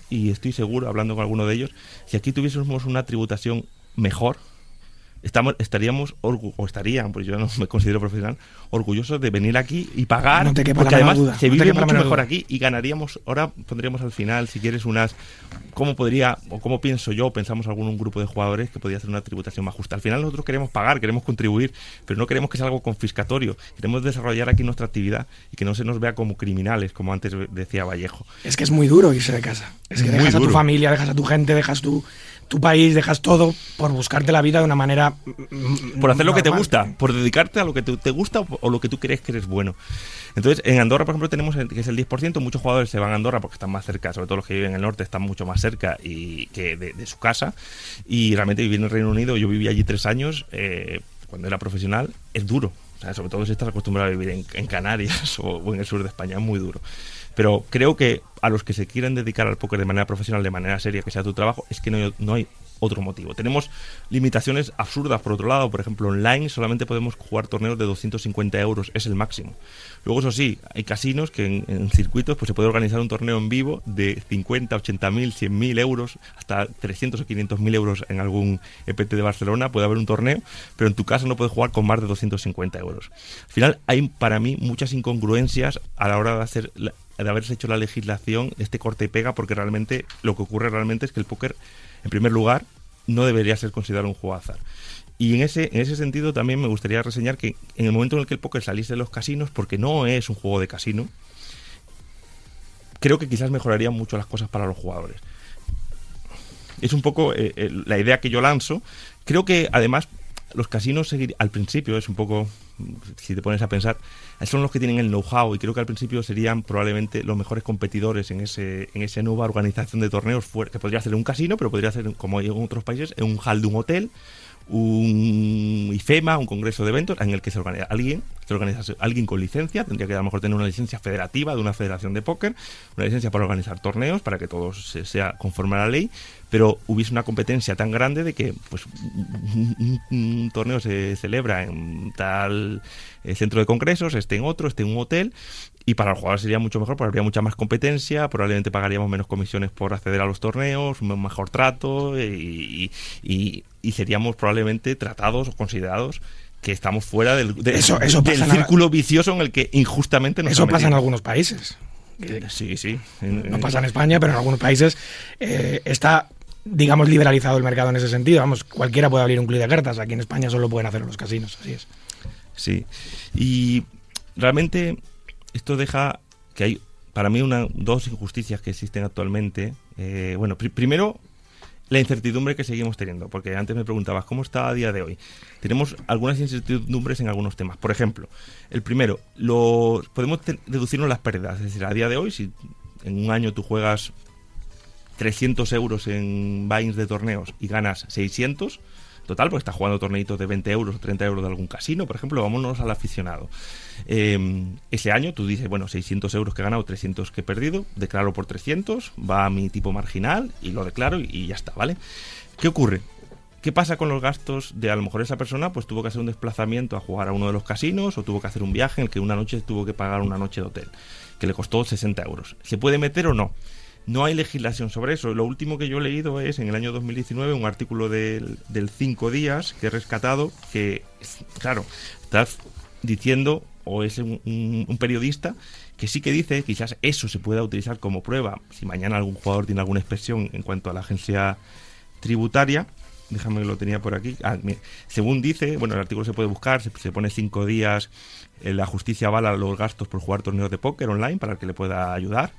y estoy seguro, hablando con alguno de ellos, si aquí tuviésemos una tributación mejor, estamos, estaríamos, o estarían, pues yo no me considero profesional, orgullosos de venir aquí y pagar, porque además se vive mucho mejor aquí y ganaríamos, ahora pondríamos al final, si quieres, unas, cómo podría, o cómo pienso yo, pensamos algún un grupo de jugadores que podría hacer una tributación más justa. Al final nosotros queremos pagar, queremos contribuir, pero no queremos que sea algo confiscatorio, queremos desarrollar aquí nuestra actividad y que no se nos vea como criminales, como antes decía Vallejo. Es que es muy duro irse de casa, es que dejas a tu familia, dejas a tu gente, dejas tu tu país, dejas todo por buscarte la vida de una manera... Por hacer lo que te gusta, por dedicarte a lo que te, gusta o, lo que tú crees que eres bueno. Entonces, en Andorra, por ejemplo, tenemos que es el 10%, muchos jugadores se van a Andorra porque están más cerca, sobre todo los que viven en el norte están mucho más cerca y que de, su casa. Y realmente vivir en el Reino Unido, yo viví allí tres años, eh, cuando era profesional, es duro. sobre todo si estás acostumbrado a vivir en, Canarias o, en el sur de España, es muy duro Pero creo que a los que se quieren dedicar al póker de manera profesional, de manera seria, que sea tu trabajo, es que no, no hay otro motivo. Tenemos limitaciones absurdas, por otro lado, por ejemplo, online solamente podemos jugar torneos de 250 euros, es el máximo. Luego, eso sí, hay casinos que en, circuitos pues se puede organizar un torneo en vivo de 50, 80 mil, 100 mil euros, hasta 300 o 500 mil euros en algún EPT de Barcelona, puede haber un torneo, pero en tu casa no puedes jugar con más de 250 euros. Al final, hay para mí muchas incongruencias a la hora de hacer de haberse hecho la legislación este corte y pega, porque realmente lo que ocurre realmente es que el póker en primer lugar, no debería ser considerado un juego azar. Y en ese, en ese sentido también me gustaría reseñar que en el momento en el que el póker saliese de los casinos, porque no es un juego de casino, creo que quizás mejoraría mucho las cosas para los jugadores. Es un poco eh, eh, la idea que yo lanzo. Creo que además los casinos seguir, al principio es un poco, si te pones a pensar, son los que tienen el know-how y creo que al principio serían probablemente los mejores competidores en ese en esa nueva organización de torneos que podría ser un casino, pero podría ser, como en otros países, en un hall de un hotel un IFEMA, un congreso de eventos en el que se organiza alguien, se organiza alguien con licencia, tendría que a lo mejor tener una licencia federativa de una federación de póker, una licencia para organizar torneos, para que todo se, sea conforme a la ley, pero hubiese una competencia tan grande de que pues un, torneo se celebra en tal eh, centro de congresos, esté en otro, esté en un hotel, y para los jugadores sería mucho mejor porque habría mucha más competencia, probablemente pagaríamos menos comisiones por acceder a los torneos, un mejor trato y, seríamos probablemente tratados o considerados que estamos fuera del, eso, eso del círculo vicioso en el que injustamente nos Eso pasa en algunos países. Sí, sí. No pasa en España, pero en algunos países eh, está, digamos, liberalizado el mercado en ese sentido. Vamos, cualquiera puede abrir un club de cartas. Aquí en España solo pueden hacerlo los casinos, así es. Sí. Y realmente esto deja que hay para mí una, dos injusticias que existen actualmente. Eh, bueno, primero, la incertidumbre que seguimos teniendo, porque antes me preguntabas cómo está a día de hoy. Tenemos algunas incertidumbres en algunos temas. Por ejemplo, el primero, lo, podemos deducirnos las pérdidas. Es decir, a día de hoy, si en un año tú juegas 300 euros en buy de torneos y ganas 600, total, porque estás jugando torneitos de 20 euros o 30 euros de algún casino, por ejemplo, vámonos al aficionado. Em, ese año tú dices, bueno, 600 euros que he ganado, 300 que he perdido, declaro por 300, va a mi tipo marginal y lo declaro y, ya está, ¿vale? ¿Qué ocurre? ¿Qué pasa con los gastos de a lo mejor esa persona pues tuvo que hacer un desplazamiento a jugar a uno de los casinos o tuvo que hacer un viaje en el que una noche tuvo que pagar una noche de hotel, que le costó 60 euros? ¿Se puede meter o no? No hay legislación sobre eso. Lo último que yo he leído es en el año 2019 un artículo del, del Cinco Días que he rescatado que, claro, estás diciendo, o es un, periodista, que sí que dice, quizás eso se pueda utilizar como prueba si mañana algún jugador tiene alguna expresión en cuanto a la agencia tributaria. Déjame que lo tenía por aquí. Ah, según dice, bueno, el artículo se puede buscar, se, pone cinco días, eh, la justicia avala los gastos por jugar torneos de póker online para que le pueda ayudar.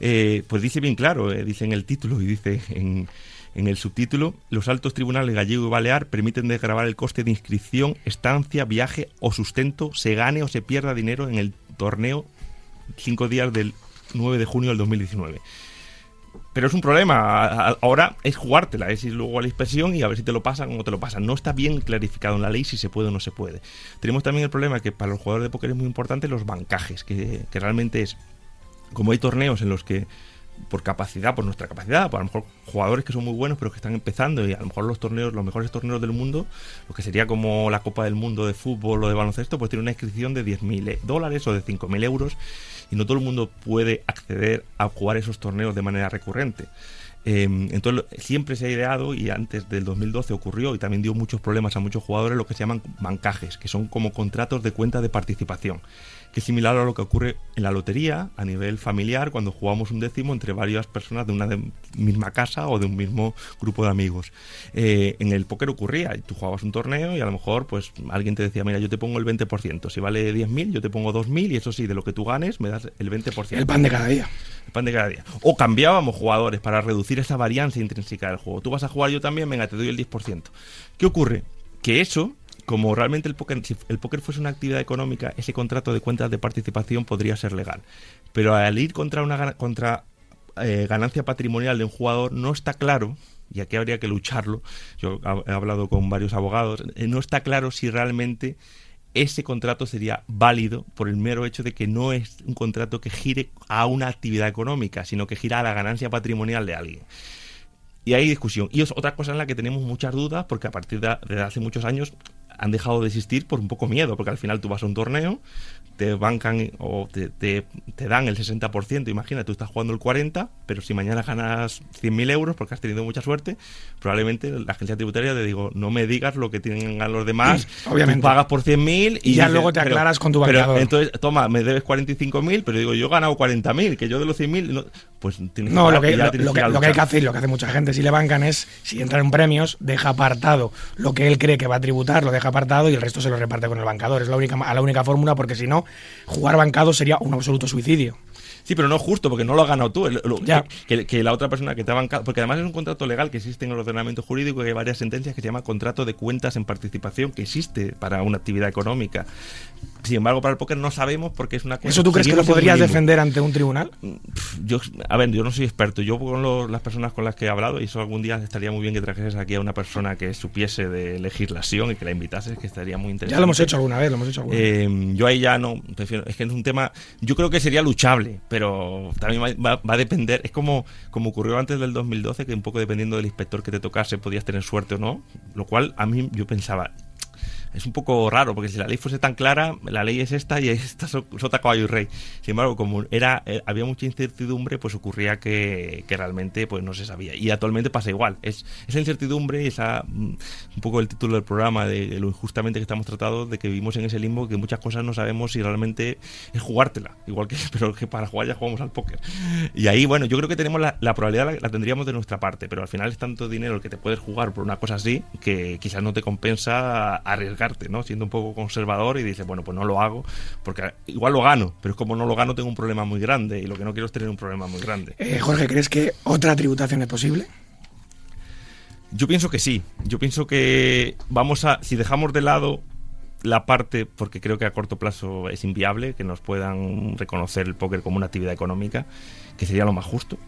Eh, pues dice bien claro, eh, dice en el título y dice en, el subtítulo, los altos tribunales gallego y balear permiten desgravar el coste de inscripción, estancia, viaje o sustento, se gane o se pierda dinero en el torneo cinco días del 9 de junio del 2019. Pero es un problema. Ahora es jugártela, es ir luego a la inspección y a ver si te lo pasan o no te lo pasan. No está bien clarificado en la ley si se puede o no se puede. Tenemos también el problema que para los jugadores de póker es muy importante los bancajes, que, que realmente es como hay torneos en los que por capacidad, por nuestra capacidad, por a lo mejor jugadores que son muy buenos pero que están empezando y a lo mejor los torneos, los mejores torneos del mundo, lo que sería como la Copa del Mundo de fútbol o de baloncesto, pues tiene una inscripción de 10.000 dólares o de 5.000 euros y no todo el mundo puede acceder a jugar esos torneos de manera recurrente. Em, entonces siempre se ha ideado y antes del 2012 ocurrió y también dio muchos problemas a muchos jugadores lo que se llaman bancajes, que son como contratos de cuenta de participación que es similar a lo que ocurre en la lotería a nivel familiar cuando jugamos un décimo entre varias personas de una misma casa o de un mismo grupo de amigos. Eh, en el póker ocurría, tú jugabas un torneo y a lo mejor pues alguien te decía, mira, yo te pongo el 20%, si vale 10.000 yo te pongo 2.000 y eso sí, de lo que tú ganes me das el 20%. El pan de cada día. El pan de cada día. O cambiábamos jugadores para reducir esa varianza intrínseca del juego. Tú vas a jugar yo también, venga, te doy el 10%. ¿Qué ocurre? Que eso como realmente el póker, si el póker fuese una actividad económica, ese contrato de cuentas de participación podría ser legal. Pero al ir contra una eh, ganancia patrimonial de un jugador no está claro, y aquí habría que lucharlo, yo he hablado con varios abogados, eh, no está claro si realmente ese contrato sería válido por el mero hecho de que no es un contrato que gire a una actividad económica, sino que gira a la ganancia patrimonial de alguien. Y hay discusión. Y es otra cosa en la que tenemos muchas dudas, porque a partir de, hace muchos años han dejado de existir por un poco miedo, porque al final tú vas a un torneo, te bancan o te, te, dan el 60%, imagina, tú estás jugando el 40%, pero si mañana ganas 100.000 euros porque has tenido mucha suerte, probablemente la agencia tributaria te digo, no me digas lo que tienen a los demás, Obviamente. tú pagas por 100.000 y, y, ya luego te aclaras pero, con tu banqueador. Pero entonces, toma, me debes 45.000, pero digo, yo he ganado 40.000, que yo de los 100.000, no, pues tienes no, que, lo, que, lo, tienes lo, que, que lo que hay que hacer, lo que hace mucha gente si le bancan es, si entra en premios, deja apartado lo que él cree que va a tributar, lo deja apartado y el resto se lo reparte con el bancador. Es la única, la única fórmula porque si no, jugar bancado sería un absoluto suicidio. Sí, pero no es justo, porque no lo has ganado tú. Que, que, que, la otra persona que te ha bancado. Porque además es un contrato legal que existe en el ordenamiento jurídico, que hay varias sentencias que se llama contrato de cuentas en participación, que existe para una actividad económica. Sin embargo, para el póker no sabemos porque es una cosa. ¿Eso tú crees que lo podrías defender ante un tribunal? Yo, a ver, yo no soy experto. Yo con lo, las personas con las que he hablado, y eso algún día estaría muy bien que trajeses aquí a una persona que supiese de legislación y que la invitases, que estaría muy interesante. Ya lo hemos hecho alguna vez, lo hemos hecho alguna eh, vez. Yo ahí ya no, prefiero, es que es un tema, yo creo que sería luchable, pero también va, va, va, a depender, es como, como ocurrió antes del 2012, que un poco dependiendo del inspector que te tocase podías tener suerte o no, lo cual a mí yo pensaba, es un poco raro, porque si la ley fuese tan clara, la ley es esta y esta sota caballo y rey. Sin embargo, como era eh, había mucha incertidumbre, pues ocurría que, que, realmente pues no se sabía. Y actualmente pasa igual. Es esa incertidumbre, esa un poco el título del programa de, lo injustamente que estamos tratados, de que vivimos en ese limbo, que muchas cosas no sabemos si realmente es jugártela. Igual que, pero que para jugar ya jugamos al póker. Y ahí, bueno, yo creo que tenemos la, la probabilidad la, la, tendríamos de nuestra parte, pero al final es tanto dinero el que te puedes jugar por una cosa así que quizás no te compensa arriesgarte, ¿no? Siendo un poco conservador y dices, bueno, pues no lo hago, porque igual lo gano, pero es como no lo gano tengo un problema muy grande y lo que no quiero es tener un problema muy grande. Eh, Jorge, ¿crees que otra tributación es posible? Yo pienso que sí. Yo pienso que vamos a, si dejamos de lado la parte, porque creo que a corto plazo es inviable, que nos puedan reconocer el póker como una actividad económica, que sería lo más justo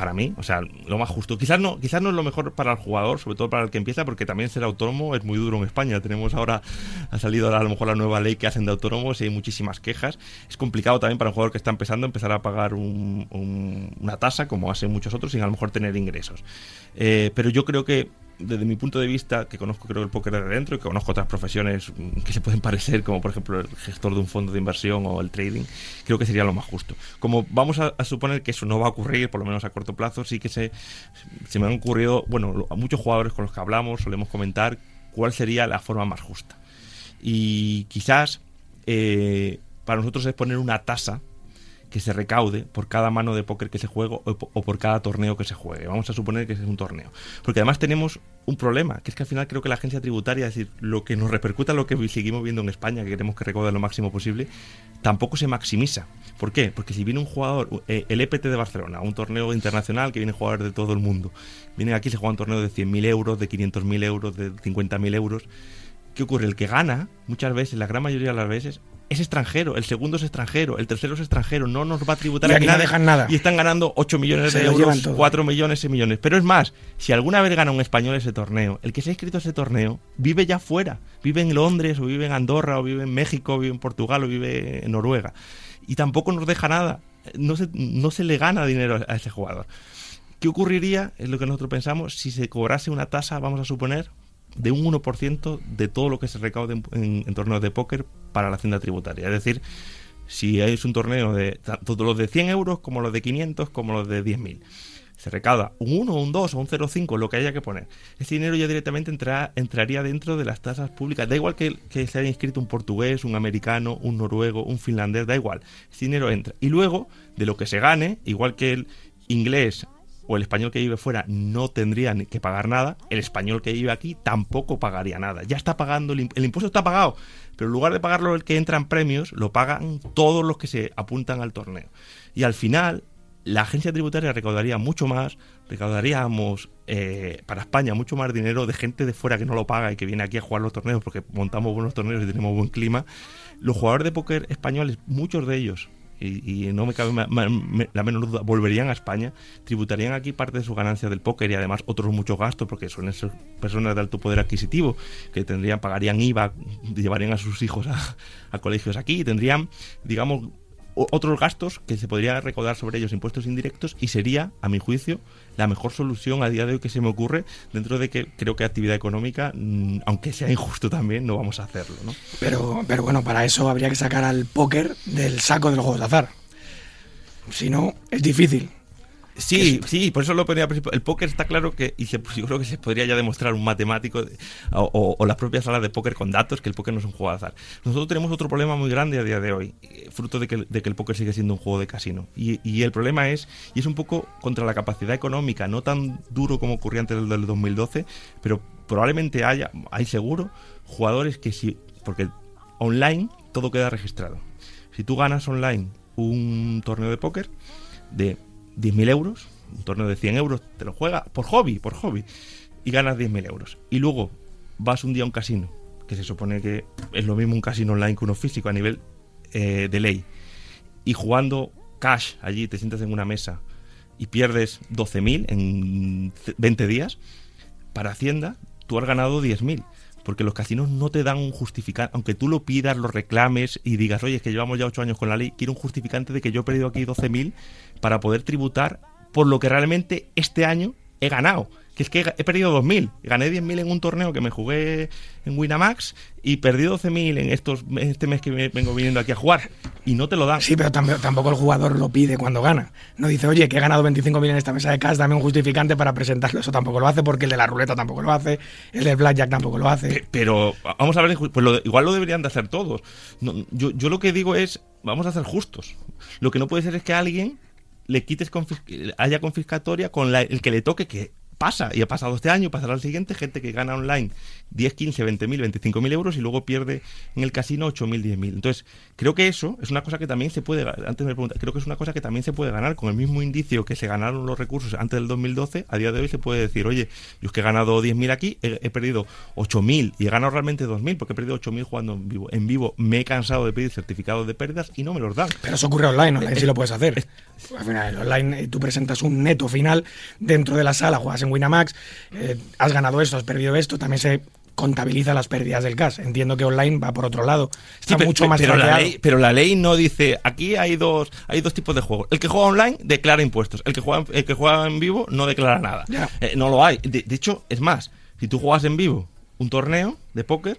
para mí, o sea, lo más justo. Quizás no, quizás no es lo mejor para el jugador, sobre todo para el que empieza, porque también ser autónomo es muy duro en España. Tenemos ahora, ha salido a lo mejor la nueva ley que hacen de autónomos y hay muchísimas quejas. Es complicado también para un jugador que está empezando empezar a pagar un, un, una tasa, como hacen muchos otros, sin a lo mejor tener ingresos. Eh, pero yo creo que desde mi punto de vista, que conozco creo el póker de dentro y que conozco otras profesiones que se pueden parecer, como por ejemplo el gestor de un fondo de inversión o el trading, creo que sería lo más justo. Como vamos a, suponer que eso no va a ocurrir, por lo menos a corto plazo, sí que se, se me han ocurrido, bueno, a muchos jugadores con los que hablamos solemos comentar cuál sería la forma más justa. Y quizás eh, para nosotros es poner una tasa que se recaude por cada mano de póker que se juegue o, por cada torneo que se juegue. Vamos a suponer que es un torneo. Porque además tenemos un problema, que es que al final creo que la agencia tributaria, es decir, lo que nos repercuta lo que seguimos viendo en España, que queremos que recaude lo máximo posible, tampoco se maximiza. ¿Por qué? Porque si viene un jugador, eh, el EPT de Barcelona, un torneo internacional que viene jugadores de todo el mundo, viene aquí, se juega un torneo de 100.000 euros, de 500.000 euros, de 50.000 euros. ¿Qué ocurre? El que gana, muchas veces, la gran mayoría de las veces, es extranjero, el segundo es extranjero, el tercero es extranjero, no nos va a tributar y aquí no dejan nada. Y están ganando 8 millones Se de euros, todo. 4 millones, 6 millones. Pero es más, si alguna vez gana un español ese torneo, el que se ha inscrito a ese torneo vive ya fuera, vive en Londres, o vive en Andorra, o vive en México, o vive en Portugal, o vive en Noruega. Y tampoco nos deja nada, no se, no se le gana dinero a ese jugador. ¿Qué ocurriría, es lo que nosotros pensamos, si se cobrase una tasa, vamos a suponer, de un 1% de todo lo que se recaude en, torneos de póker para la hacienda tributaria. Es decir, si es un torneo de tanto los de 100 euros como los de 500 como los de 10.000. Se recauda un 1, un 2 o un 0,5, lo que haya que poner. Ese dinero ya directamente entra, entraría dentro de las tasas públicas. Da igual que, que, se haya inscrito un portugués, un americano, un noruego, un finlandés, da igual. Ese dinero entra. Y luego, de lo que se gane, igual que el inglés o el español que vive fuera no tendría que pagar nada, el español que vive aquí tampoco pagaría nada. Ya está pagando, el, imp el, impuesto está pagado, pero en lugar de pagarlo el que entra en premios, lo pagan todos los que se apuntan al torneo. Y al final, la agencia tributaria recaudaría mucho más, recaudaríamos eh, para España mucho más dinero de gente de fuera que no lo paga y que viene aquí a jugar los torneos porque montamos buenos torneos y tenemos buen clima. Los jugadores de póker españoles, muchos de ellos, y, no me cabe la menor duda, volverían a España, tributarían aquí parte de su ganancia del póker y además otros muchos gastos, porque son esas personas de alto poder adquisitivo que tendrían, pagarían IVA, llevarían a sus hijos a, a colegios aquí y tendrían, digamos, otros gastos que se podría recaudar sobre ellos impuestos indirectos y sería, a mi juicio, la mejor solución a día de hoy que se me ocurre dentro de que creo que actividad económica, mm, aunque sea injusto también, no vamos a hacerlo. ¿no? Pero, pero bueno, para eso habría que sacar al póker del saco de los juegos de azar. Si no, es difícil. Sí, sí, por eso lo ponía al principio. El póker está claro que, y se, yo creo que se podría ya demostrar un matemático o, o, las propias salas de póker con datos que el póker no es un juego de azar. Nosotros tenemos otro problema muy grande a día de hoy, eh, fruto de que, el póker sigue siendo un juego de casino. Y, y, el problema es, y es un poco contra la capacidad económica, no tan duro como ocurría antes del 2012, pero probablemente haya, hay seguro, jugadores que sí, porque online todo queda registrado. Si tú ganas online un torneo de póker de 10.000 euros, un torneo de 100 euros, te lo juega por hobby, por hobby, y ganas 10.000 euros. Y luego vas un día a un casino, que se supone que es lo mismo un casino online que uno físico a nivel eh, de ley, y jugando cash allí, te sientas en una mesa y pierdes 12.000 en 20 días, para Hacienda tú has ganado 10.000 porque los casinos no te dan un justificante, aunque tú lo pidas, lo reclames y digas, oye, es que llevamos ya ocho años con la ley, quiero un justificante de que yo he perdido aquí 12.000 para poder tributar por lo que realmente este año he ganado que es que he perdido 2.000. Gané 10.000 en un torneo que me jugué en Winamax y perdí 12.000 en estos, este mes que me vengo viniendo aquí a jugar. Y no te lo dan. Sí, pero tampoco el jugador lo pide cuando gana. No dice, oye, que he ganado 25.000 en esta mesa de cash, dame un justificante para presentarlo. Eso tampoco lo hace porque el de la ruleta tampoco lo hace, el del blackjack tampoco lo hace. Pero vamos a ver, pues igual lo deberían de hacer todos. yo, yo lo que digo es, vamos a ser justos. Lo que no puede ser es que alguien le quites haya confiscatoria con el que le toque, que pasa, y ha pasado este año, pasará el siguiente, gente que gana online 10, 15, 20 mil, 25 mil euros y luego pierde en el casino 8 mil, 10 mil. Entonces, creo que eso es una cosa que también se puede, antes me pregunta, creo que es una cosa que también se puede ganar con el mismo indicio que se ganaron los recursos antes del 2012, a día de hoy se puede decir, oye, yo es que he ganado 10 mil aquí, he, perdido 8 mil y he ganado realmente 2 mil porque he perdido 8 mil jugando en vivo. En vivo me he cansado de pedir certificados de pérdidas y no me los dan. Pero eso ocurre online, online sí lo puedes hacer. Al final, online eh, tú presentas un neto final dentro de la sala, juegas en Winamax, eh, has ganado esto, has perdido esto, también se contabiliza las pérdidas del gas. Entiendo que online va por otro lado. Está mucho más pero la, ley, pero la ley no dice, aquí hay dos, hay dos tipos de juegos. El que juega online declara impuestos. El que juega, el que juega en vivo no declara nada. Eh, no lo hay. De, de, hecho, es más, si tú juegas en vivo un torneo de póker,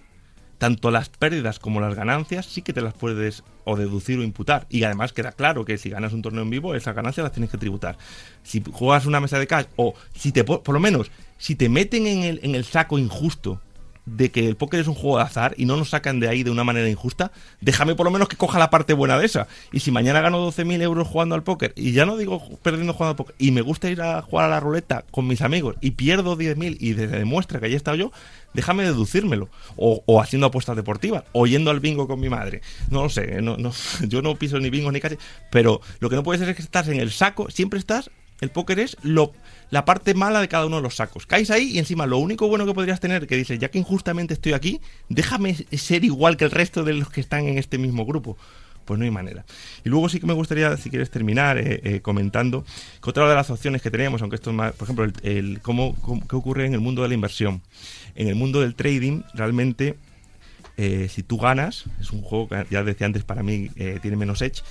tanto las pérdidas como las ganancias sí que te las puedes o deducir o imputar. Y además queda claro que si ganas un torneo en vivo, esas ganancias las tienes que tributar. Si juegas una mesa de cash o si te, por lo menos, si te meten en el, en el saco injusto de que el póker es un juego de azar y no nos sacan de ahí de una manera injusta, déjame por lo menos que coja la parte buena de esa. Y si mañana gano 12.000 euros jugando al póker, y ya no digo perdiendo jugando al póker, y me gusta ir a jugar a la ruleta con mis amigos y pierdo 10.000 y demuestra que ahí he estado yo, déjame deducírmelo. O, haciendo apuestas deportivas, o yendo al bingo con mi madre. No lo sé, no, no, yo no piso ni bingo ni casi, pero lo que no puede ser es que estás en el saco, siempre estás el póker es lo, la parte mala de cada uno de los sacos. Caes ahí y encima lo único bueno que podrías tener, que dices, ya que injustamente estoy aquí, déjame ser igual que el resto de los que están en este mismo grupo. Pues no hay manera. Y luego sí que me gustaría, si quieres terminar, eh, eh, comentando que otra de las opciones que teníamos, aunque esto es más, por ejemplo, el, cómo, qué ocurre en el mundo de la inversión. En el mundo del trading, realmente, eh, si tú ganas, es un juego que ya decía antes, para mí tiene menos edge,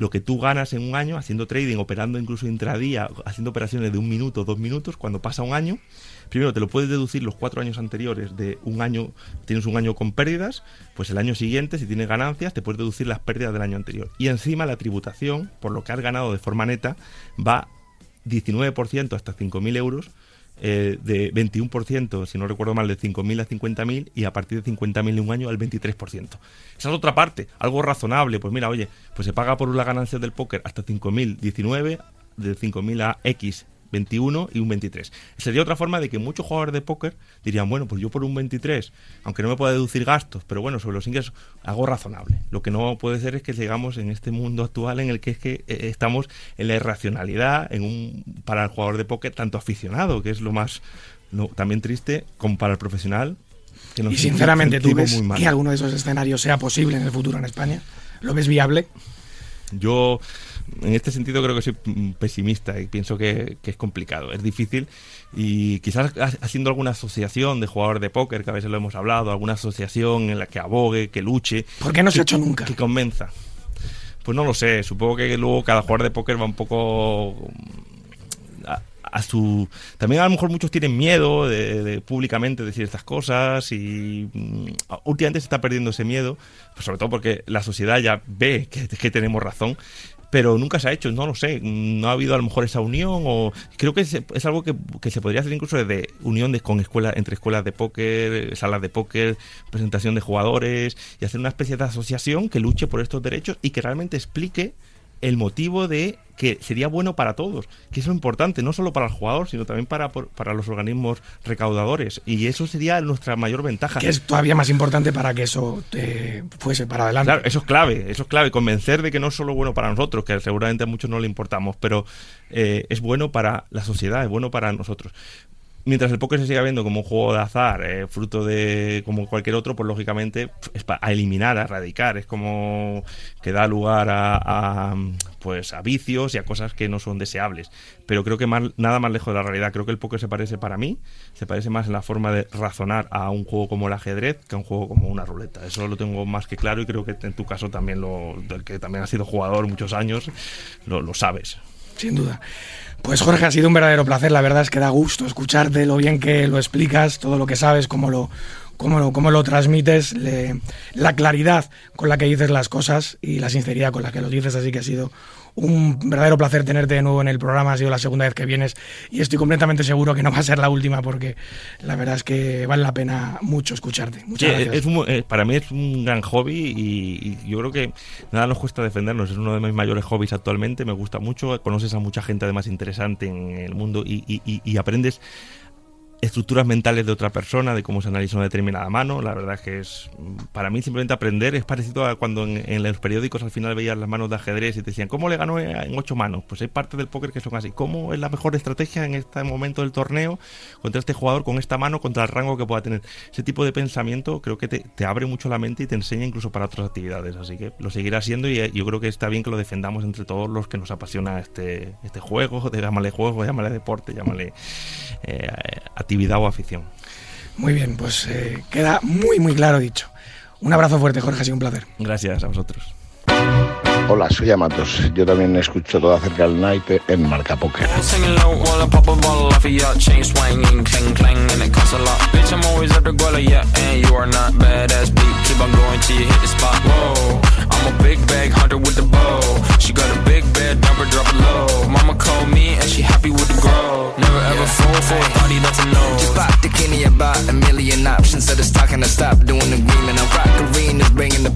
lo que tú ganas en un año haciendo trading, operando incluso intradía, haciendo operaciones de un minuto, dos minutos, cuando pasa un año, primero te lo puedes deducir los cuatro años anteriores de un año, tienes un año con pérdidas, pues el año siguiente, si tienes ganancias, te puedes deducir las pérdidas del año anterior. Y encima la tributación, por lo que has ganado de forma neta, va 19% hasta 5.000 euros eh, de 21%, si no recuerdo mal, de 5.000 a 50.000 y a partir de 50.000 en un año al 23%. Esa es otra parte, algo razonable. Pues mira, oye, pues se paga por la ganancia del póker hasta 5.019, de 5.000 a X 21 y un 23. Sería otra forma de que muchos jugadores de póker dirían, bueno, pues yo por un 23, aunque no me pueda deducir gastos, pero bueno, sobre los ingresos hago razonable. Lo que no puede ser es que llegamos en este mundo actual en el que es que eh, estamos en la irracionalidad en un para el jugador de póker tanto aficionado, que es lo más también triste, como para el profesional. Que y sinceramente, ¿tú ves que alguno de esos escenarios sea posible en el futuro en España? ¿Lo ves viable? Yo, en este sentido, creo que soy pesimista y pienso que, es complicado, es difícil. Y quizás haciendo alguna asociación de jugadores de póker, que a veces lo hemos hablado, alguna asociación en la que abogue, que luche. ¿Por qué no se ha hecho nunca? Que convenza. Pues no lo sé, supongo que luego cada jugador de póker va un poco a su también a lo mejor muchos tienen miedo de, públicamente decir estas cosas y mm, últimamente se está perdiendo ese miedo pues sobre todo porque la sociedad ya ve que, que, tenemos razón pero nunca se ha hecho, no lo sé, no ha habido a lo mejor esa unión o creo que es, algo que, que, se podría hacer incluso desde unión de, con escuelas entre escuelas de póker, salas de póker, presentación de jugadores y hacer una especie de asociación que luche por estos derechos y que realmente explique el motivo de que sería bueno para todos, que es lo importante, no solo para el jugador, sino también para, para los organismos recaudadores. Y eso sería nuestra mayor ventaja. Que es todavía más importante para que eso te fuese para adelante. Claro, eso es clave, eso es clave, convencer de que no es solo bueno para nosotros, que seguramente a muchos no le importamos, pero eh, es bueno para la sociedad, es bueno para nosotros mientras el póker se siga viendo como un juego de azar, eh, fruto de como cualquier otro, pues lógicamente es para a eliminar, a erradicar, es como que da lugar a, pues a vicios y a cosas que no son deseables. Pero creo que nada más lejos de la realidad. Creo que el póker se parece para mí, se parece más en la forma de razonar a un juego como el ajedrez que a un juego como una ruleta. Eso lo tengo más que claro y creo que en tu caso también lo, del que también has sido jugador muchos años, lo, lo sabes. Sin duda. Pues Jorge, ha sido un verdadero placer. La verdad es que da gusto escucharte, lo bien que lo explicas, todo lo que sabes, cómo lo, cómo lo, cómo lo transmites, la claridad con la que dices las cosas y la sinceridad con la que lo dices. Así que ha sido un verdadero placer tenerte de nuevo en el programa. Ha sido la segunda vez que vienes y estoy completamente seguro que no va a ser la última porque la verdad es que vale la pena mucho escucharte. Muchas gracias. Eh, para mí es un gran hobby y, yo creo que nada nos cuesta defendernos. Es uno de mis mayores hobbies actualmente. Me gusta mucho. Conoces a mucha gente además interesante en el mundo y, y aprendes estructuras mentales de otra persona, de cómo se analiza una determinada mano. La verdad es que es, para mí simplemente aprender es parecido a cuando en, los periódicos al final veías las manos de ajedrez y te decían, ¿cómo le ganó en ocho manos? Pues hay partes del póker que son así. ¿Cómo es la mejor estrategia en este momento del torneo contra este jugador con esta mano, contra el rango que pueda tener? Ese tipo de pensamiento creo que te, abre mucho la mente y te enseña incluso para otras actividades. Así que lo seguirá haciendo y eh, yo creo que está bien que lo defendamos entre todos los que nos apasiona este, este juego, llámale juego, llámale deporte, llámale eh, actividad o afición. Muy bien, pues eh, queda muy, muy claro dicho. Un abrazo fuerte, Jorge, ha sido un placer. Gracias a vosotros. Hola, soy Amatos. Yo también escucho todo acerca del night en Marca Poker. I the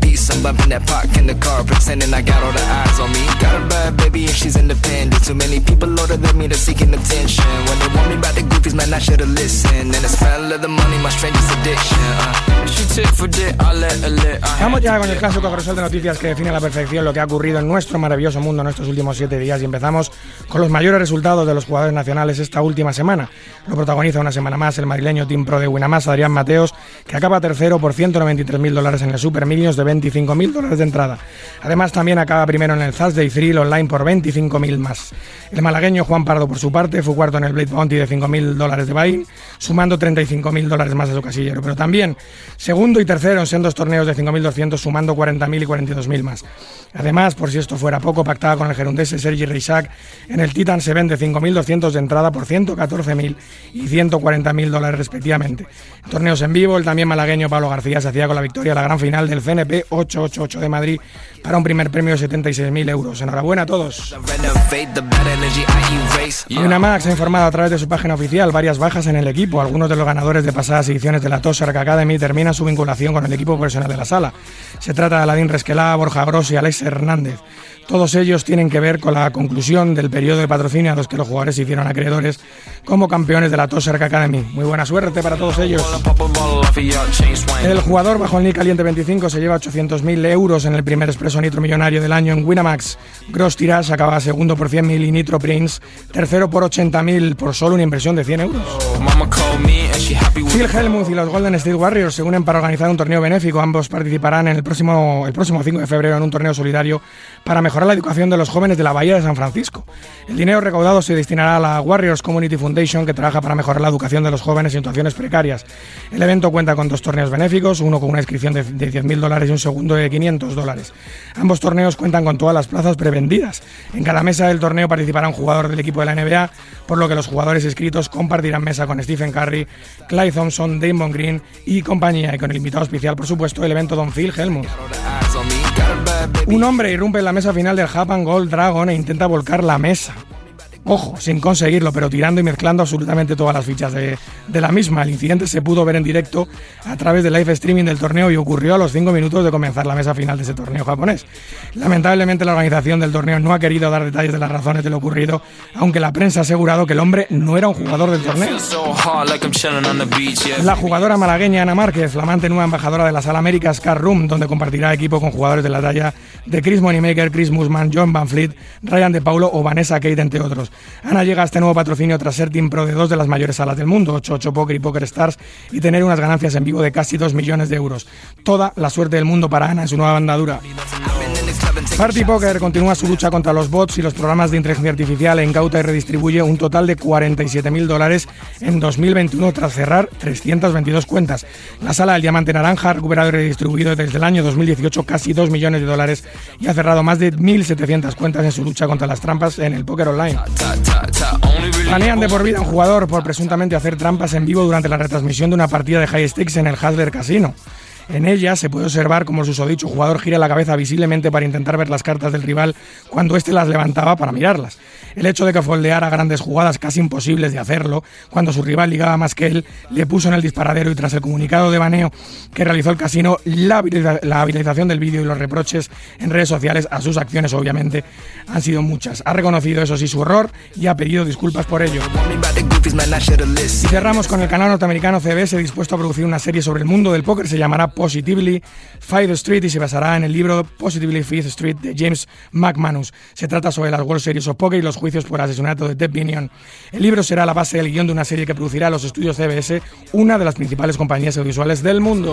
bumping that park in the car, pretending I got all the eyes on me. Got a bad baby and she's independent. Too many people older than me, they're seeking attention. When they want me about the goofies, man, I should've listened. And the smell of the money, my strangest addiction. Uh, she took for dick, I let her lit. Vamos ya con el clásico corresol de noticias que define a la perfección lo que ha ocurrido en nuestro maravilloso mundo en estos últimos siete días y empezamos con los mayores resultados de los jugadores nacionales esta última semana. Lo protagoniza una semana más el madrileño Team Pro de Winamax, Adrián Mateos, que acaba tercero por 193.000 dólares en el Super Millions de 25.000 dólares de entrada. Además también acaba primero en el Thursday Thrill Online por 25.000 más. El malagueño Juan Pardo por su parte fue cuarto en el Blade Bounty de 5.000 dólares de buy sumando 35.000 dólares más a su casillero. Pero también segundo y tercero en dos torneos de 5.200 sumando 40.000 y 42.000 más. Además, por si esto fuera poco, pactada con el gerundese Sergi Reisac, en el Titan se vende 5.200 de entrada por 114.000 y 140.000 dólares respectivamente. torneos en vivo, el también malagueño Pablo García se hacía con la victoria a la gran final del CNP 888 de Madrid para un primer premio de 76.000 euros. Enhorabuena a todos. Una Max ha informado a través de su página oficial varias bajas en el equipo. Algunos de los ganadores de pasadas ediciones de la Tosark Academy terminan su vinculación con el equipo profesional de la sala. Se trata de Aladín Resquelá, Borja Gros y Alex Hernández. Todos ellos tienen que ver con la conclusión del periodo de patrocinio a los que los jugadores se hicieron acreedores como campeones de la Tosark Academy. Muy buena suerte para todos ellos. El jugador bajo el nick caliente 25 se lleva 800.000 euros en el primer expreso nitro millonario del año en Winamax. Gross Tirage acaba segundo por 100.000 y Nitro Prince tercero por 80.000 por solo una inversión de 100 euros. Phil Helmuth y los Golden State Warriors se unen para organizar un torneo benéfico. Ambos participarán en el próximo, el próximo 5 de febrero en un torneo solidario para mejorar la educación de los jóvenes de la Bahía de San Francisco. El dinero recaudado se destinará a la Warriors Community Foundation, que trabaja para mejorar la educación de los jóvenes en situaciones precarias. El evento cuenta con dos torneos benéficos, uno con una inscripción de, 10.000 dólares y un segundo de 500 dólares. Ambos torneos cuentan con todas las plazas prevendidas. En cada mesa del torneo participará un jugador del equipo de la NBA, por lo que los jugadores inscritos compartirán mesa con Stephen Curry, Clyde Thompson, Damon Green y compañía, y con el invitado especial, por supuesto, el evento Don Phil Helmut. Un hombre irrumpe en la mesa final del Japan Gold Dragon e intenta volcar la mesa. Ojo, sin conseguirlo, pero tirando y mezclando absolutamente todas las fichas de, la misma. El incidente se pudo ver en directo a través del live streaming del torneo y ocurrió a los 5 minutos de comenzar la mesa final de ese torneo japonés. Lamentablemente la organización del torneo no ha querido dar detalles de las razones de lo ocurrido, aunque la prensa ha asegurado que el hombre no era un jugador del torneo. La jugadora malagueña Ana Márquez, flamante nueva embajadora de la Sala Américas Car Room, donde compartirá equipo con jugadores de la talla de Chris Moneymaker, Chris Musman, John Van Fleet, Ryan De Paulo o Vanessa Kate, entre otros. Ana llega a este nuevo patrocinio tras ser team pro de dos de las mayores salas del mundo, 88 Poker y Poker Stars, y tener unas ganancias en vivo de casi 2 millones de euros. Toda la suerte del mundo para Ana en su nueva andadura. Party Poker continúa su lucha contra los bots y los programas de inteligencia artificial e incauta y redistribuye un total de 47.000 dólares en 2021 tras cerrar 322 cuentas. La sala del Diamante Naranja ha recuperado y redistribuido desde el año 2018 casi 2 millones de dólares y ha cerrado más de 1.700 cuentas en su lucha contra las trampas en el póker online. Planean de por vida a un jugador por presuntamente hacer trampas en vivo durante la retransmisión de una partida de high stakes en el Hasler Casino. En ella se puede observar cómo el susodicho jugador gira la cabeza visiblemente para intentar ver las cartas del rival cuando éste las levantaba para mirarlas. El hecho de que foldeara grandes jugadas casi imposibles de hacerlo, cuando su rival ligaba más que él, le puso en el disparadero y tras el comunicado de baneo que realizó el casino, la, habilitación del vídeo y los reproches en redes sociales a sus acciones obviamente han sido muchas. Ha reconocido eso sí su error y ha pedido disculpas por ello. Y cerramos con el canal norteamericano CBS dispuesto a producir una serie sobre el mundo del póker, se llamará Positively Five Street y se basará en el libro Positively Fifth Street de James McManus. Se trata sobre las World Series of Poker y los juicios por asesinato de Ted Binion. El libro será la base del guion de una serie que producirá los estudios CBS, una de las principales compañías audiovisuales del mundo.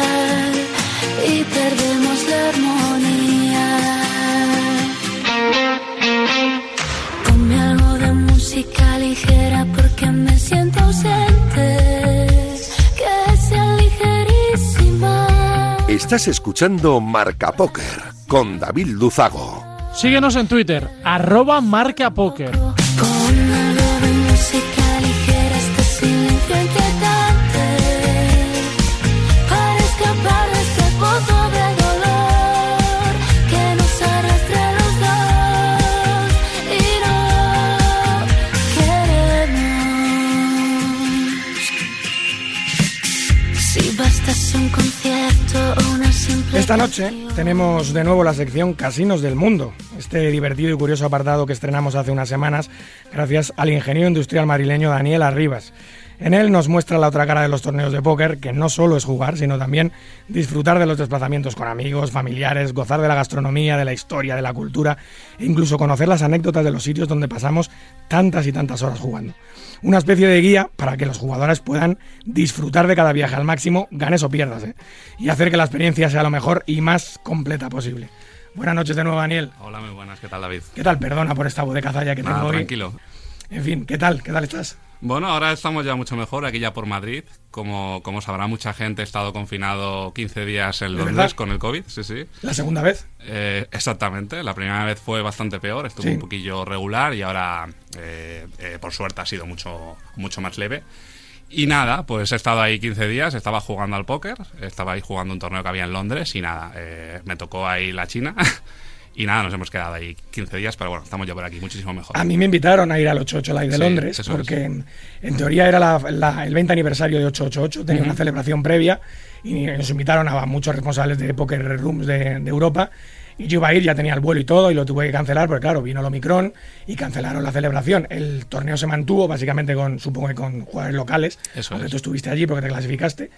Estás escuchando Marca Póker con David Luzago. Síguenos en Twitter, arroba Marca Póker. Esta noche tenemos de nuevo la sección Casinos del Mundo, este divertido y curioso apartado que estrenamos hace unas semanas gracias al ingeniero industrial marileño Daniel Arribas. En él nos muestra la otra cara de los torneos de póker, que no solo es jugar, sino también disfrutar de los desplazamientos con amigos, familiares, gozar de la gastronomía, de la historia, de la cultura e incluso conocer las anécdotas de los sitios donde pasamos tantas y tantas horas jugando. Una especie de guía para que los jugadores puedan disfrutar de cada viaje al máximo, ganes o pierdas, ¿eh? y hacer que la experiencia sea lo mejor y más completa posible. Buenas noches de nuevo, Daniel. Hola, muy buenas. ¿Qué tal, David? ¿Qué tal? Perdona por esta voz de cazalla que Nada, tengo hoy. tranquilo. En fin, ¿qué tal? ¿Qué tal estás? Bueno, ahora estamos ya mucho mejor aquí ya por Madrid. Como, como sabrá, mucha gente ha estado confinado 15 días en ¿De Londres con el COVID, sí, sí. ¿La segunda vez? Eh, exactamente, la primera vez fue bastante peor, estuvo Sí. un poquillo regular y ahora, eh, eh, por suerte, ha sido mucho, mucho más leve. Y nada, pues he estado ahí 15 días, estaba jugando al póker, estaba ahí jugando un torneo que había en Londres y nada, eh, me tocó ahí la China. Y nada, nos hemos quedado ahí 15 días, pero bueno, estamos ya por aquí, muchísimo mejor. A mí me invitaron a ir al 888 Live de Sí, Londres, porque en, en teoría era la- la- el 20 aniversario de 888, tenía una Ujú. celebración previa y nos invitaron a muchos responsables de Poker Rooms de, de Europa. Y yo iba a ir, ya tenía el vuelo y todo, y lo tuve que cancelar, porque claro, vino el Omicron y cancelaron la celebración. El torneo se mantuvo, básicamente con, supongo que con jugadores locales, Eso aunque es. tú estuviste allí porque te clasificaste.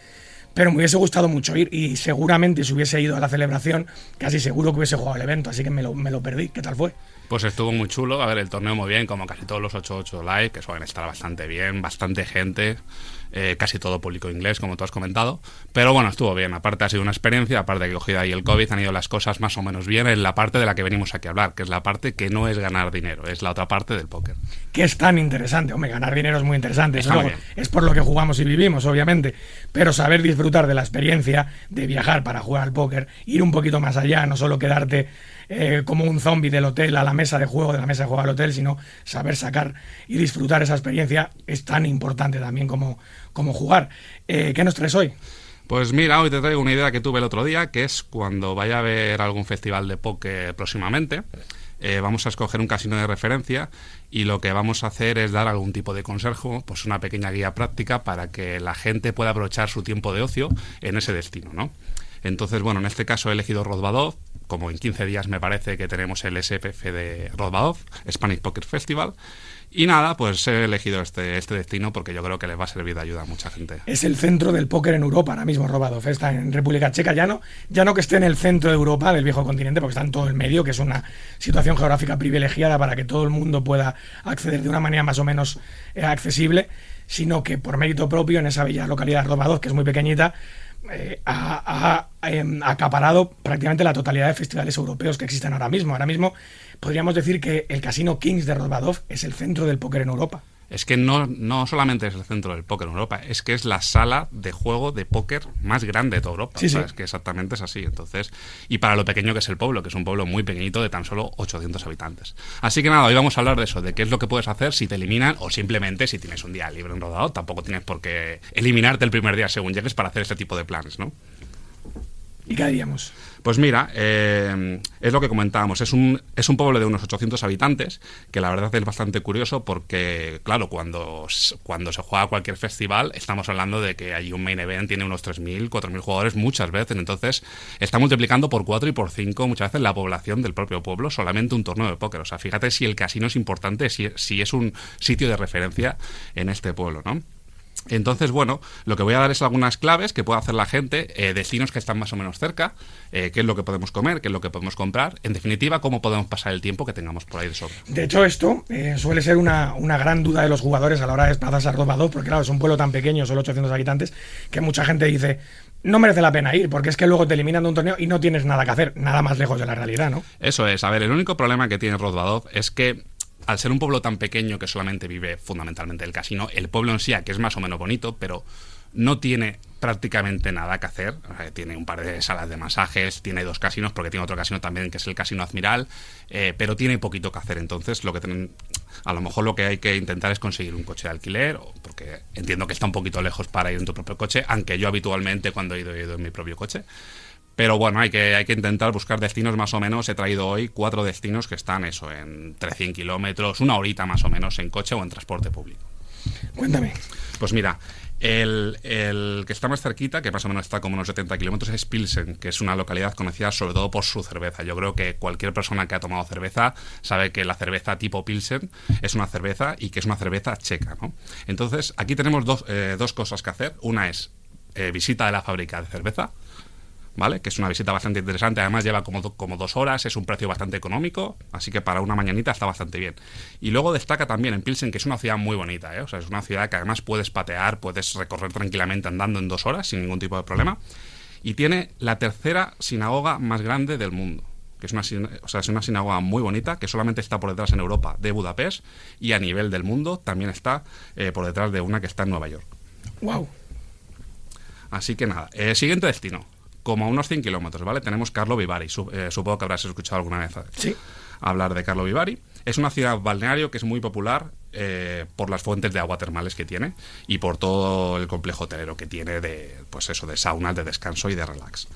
Pero me hubiese gustado mucho ir y seguramente si hubiese ido a la celebración, casi seguro que hubiese jugado el evento, así que me lo, me lo perdí. ¿Qué tal fue? Pues estuvo muy chulo, a ver, el torneo muy bien, como casi todos los 8-8 live, que suelen estar bastante bien, bastante gente, eh, casi todo público inglés, como tú has comentado. Pero bueno, estuvo bien, aparte ha sido una experiencia, aparte de que he cogido ahí el COVID, han ido las cosas más o menos bien en la parte de la que venimos aquí a hablar, que es la parte que no es ganar dinero, es la otra parte del póker. que es tan interesante. Hombre, ganar dinero es muy interesante. Eso luego es por lo que jugamos y vivimos, obviamente. Pero saber disfrutar de la experiencia de viajar para jugar al póker, ir un poquito más allá, no solo quedarte eh, como un zombie del hotel a la mesa de juego, de la mesa de juego al hotel, sino saber sacar y disfrutar esa experiencia es tan importante también como, como jugar. Eh, ¿Qué nos traes hoy? Pues mira, hoy te traigo una idea que tuve el otro día, que es cuando vaya a haber algún festival de póker próximamente, eh, vamos a escoger un casino de referencia y lo que vamos a hacer es dar algún tipo de consejo, pues una pequeña guía práctica para que la gente pueda aprovechar su tiempo de ocio en ese destino, ¿no? Entonces, bueno, en este caso he elegido Rozvadov, como en 15 días me parece que tenemos el SPF de Rozvadov, Spanish Poker Festival, y nada, pues he elegido este, este destino porque yo creo que les va a servir de ayuda a mucha gente. Es el centro del póker en Europa, ahora mismo Robadov. Está en República Checa, ya no, ya no que esté en el centro de Europa, del viejo continente, porque está en todo el medio, que es una situación geográfica privilegiada para que todo el mundo pueda acceder de una manera más o menos eh, accesible, sino que por mérito propio, en esa bella localidad de Robadov, que es muy pequeñita, eh, ha, em, acaparado prácticamente la totalidad de festivales europeos que existen ahora mismo. Ahora mismo podríamos decir que el Casino Kings de Rozvadov es el centro del póker en Europa. Es que no, no solamente es el centro del póker en Europa, es que es la sala de juego de póker más grande de toda Europa. Sí, que exactamente es así. Entonces, y para lo pequeño que es el pueblo, que es un pueblo muy pequeñito de tan solo 800 habitantes. Así que nada, hoy vamos a hablar de eso, de qué es lo que puedes hacer si te eliminan o simplemente si tienes un día libre en rodado. Tampoco tienes por qué eliminarte el primer día según llegues para hacer este tipo de planes, ¿no? ¿Y qué haríamos? Pues mira, eh, es lo que comentábamos. Es un, es un pueblo de unos 800 habitantes, que la verdad es bastante curioso porque, claro, cuando, cuando se juega cualquier festival, estamos hablando de que allí un main event tiene unos 3.000, 4.000 jugadores muchas veces. Entonces, está multiplicando por 4 y por 5 muchas veces la población del propio pueblo solamente un torneo de póker. O sea, fíjate si el casino es importante, si, si es un sitio de referencia en este pueblo, ¿no? Entonces, bueno, lo que voy a dar es algunas claves que puede hacer la gente, eh, destinos que están más o menos cerca, eh, qué es lo que podemos comer, qué es lo que podemos comprar, en definitiva, cómo podemos pasar el tiempo que tengamos por ahí de sobra. De hecho, esto eh, suele ser una, una gran duda de los jugadores a la hora de desplazarse a Rodvadov, porque claro, es un pueblo tan pequeño, solo 800 habitantes, que mucha gente dice, no merece la pena ir, porque es que luego te eliminan de un torneo y no tienes nada que hacer, nada más lejos de la realidad, ¿no? Eso es, a ver, el único problema que tiene Rozvadov es que al ser un pueblo tan pequeño que solamente vive fundamentalmente el casino, el pueblo en sí, que es más o menos bonito, pero no tiene prácticamente nada que hacer. Tiene un par de salas de masajes, tiene dos casinos, porque tiene otro casino también que es el Casino Admiral, eh, pero tiene poquito que hacer. Entonces, lo que tienen, a lo mejor lo que hay que intentar es conseguir un coche de alquiler, porque entiendo que está un poquito lejos para ir en tu propio coche, aunque yo habitualmente cuando he ido he ido en mi propio coche. Pero bueno, hay que, hay que intentar buscar destinos más o menos. He traído hoy cuatro destinos que están eso, entre 100 kilómetros, una horita más o menos en coche o en transporte público. Cuéntame. Pues mira, el, el que está más cerquita, que más o menos está como unos 70 kilómetros, es Pilsen, que es una localidad conocida sobre todo por su cerveza. Yo creo que cualquier persona que ha tomado cerveza sabe que la cerveza tipo Pilsen es una cerveza y que es una cerveza checa, ¿no? Entonces, aquí tenemos dos, eh, dos cosas que hacer. Una es eh, visita de la fábrica de cerveza, ¿vale? Que es una visita bastante interesante. Además lleva como, do- como dos horas, es un precio bastante económico, así que para una mañanita está bastante bien. Y luego destaca también en Pilsen, que es una ciudad muy bonita, ¿eh? O sea, es una ciudad que además puedes patear, puedes recorrer tranquilamente andando en dos horas sin ningún tipo de problema. Y tiene la tercera sinagoga más grande del mundo, que es una, o sea, es una sinagoga muy bonita, que solamente está por detrás en Europa de Budapest y a nivel del mundo también está eh, por detrás de una que está en Nueva York. ¡Wow! Así que nada, eh, siguiente destino. Como a unos 100 kilómetros, ¿vale? Tenemos Carlo Vivari. Eh, supongo que habrás escuchado alguna vez sí. hablar de Carlo Vivari. Es una ciudad balneario que es muy popular por las fuentes de agua termales que tiene y por todo el complejo hotelero que tiene de, pues eso, de saunas, de descanso y de relax.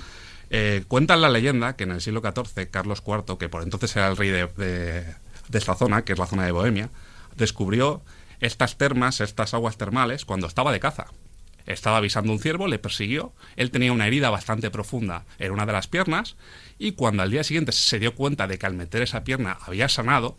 Eh, cuentan la leyenda que en el siglo XIV Carlos IV, que por entonces era el rey de, esta zona, que es la zona de Bohemia, descubrió estas termas, estas aguas termales, cuando estaba de caza. Estaba avisando un ciervo, le persiguió, él tenía una herida bastante profunda en una de las piernas, y cuando al día siguiente se dio cuenta de que al meter esa pierna había sanado,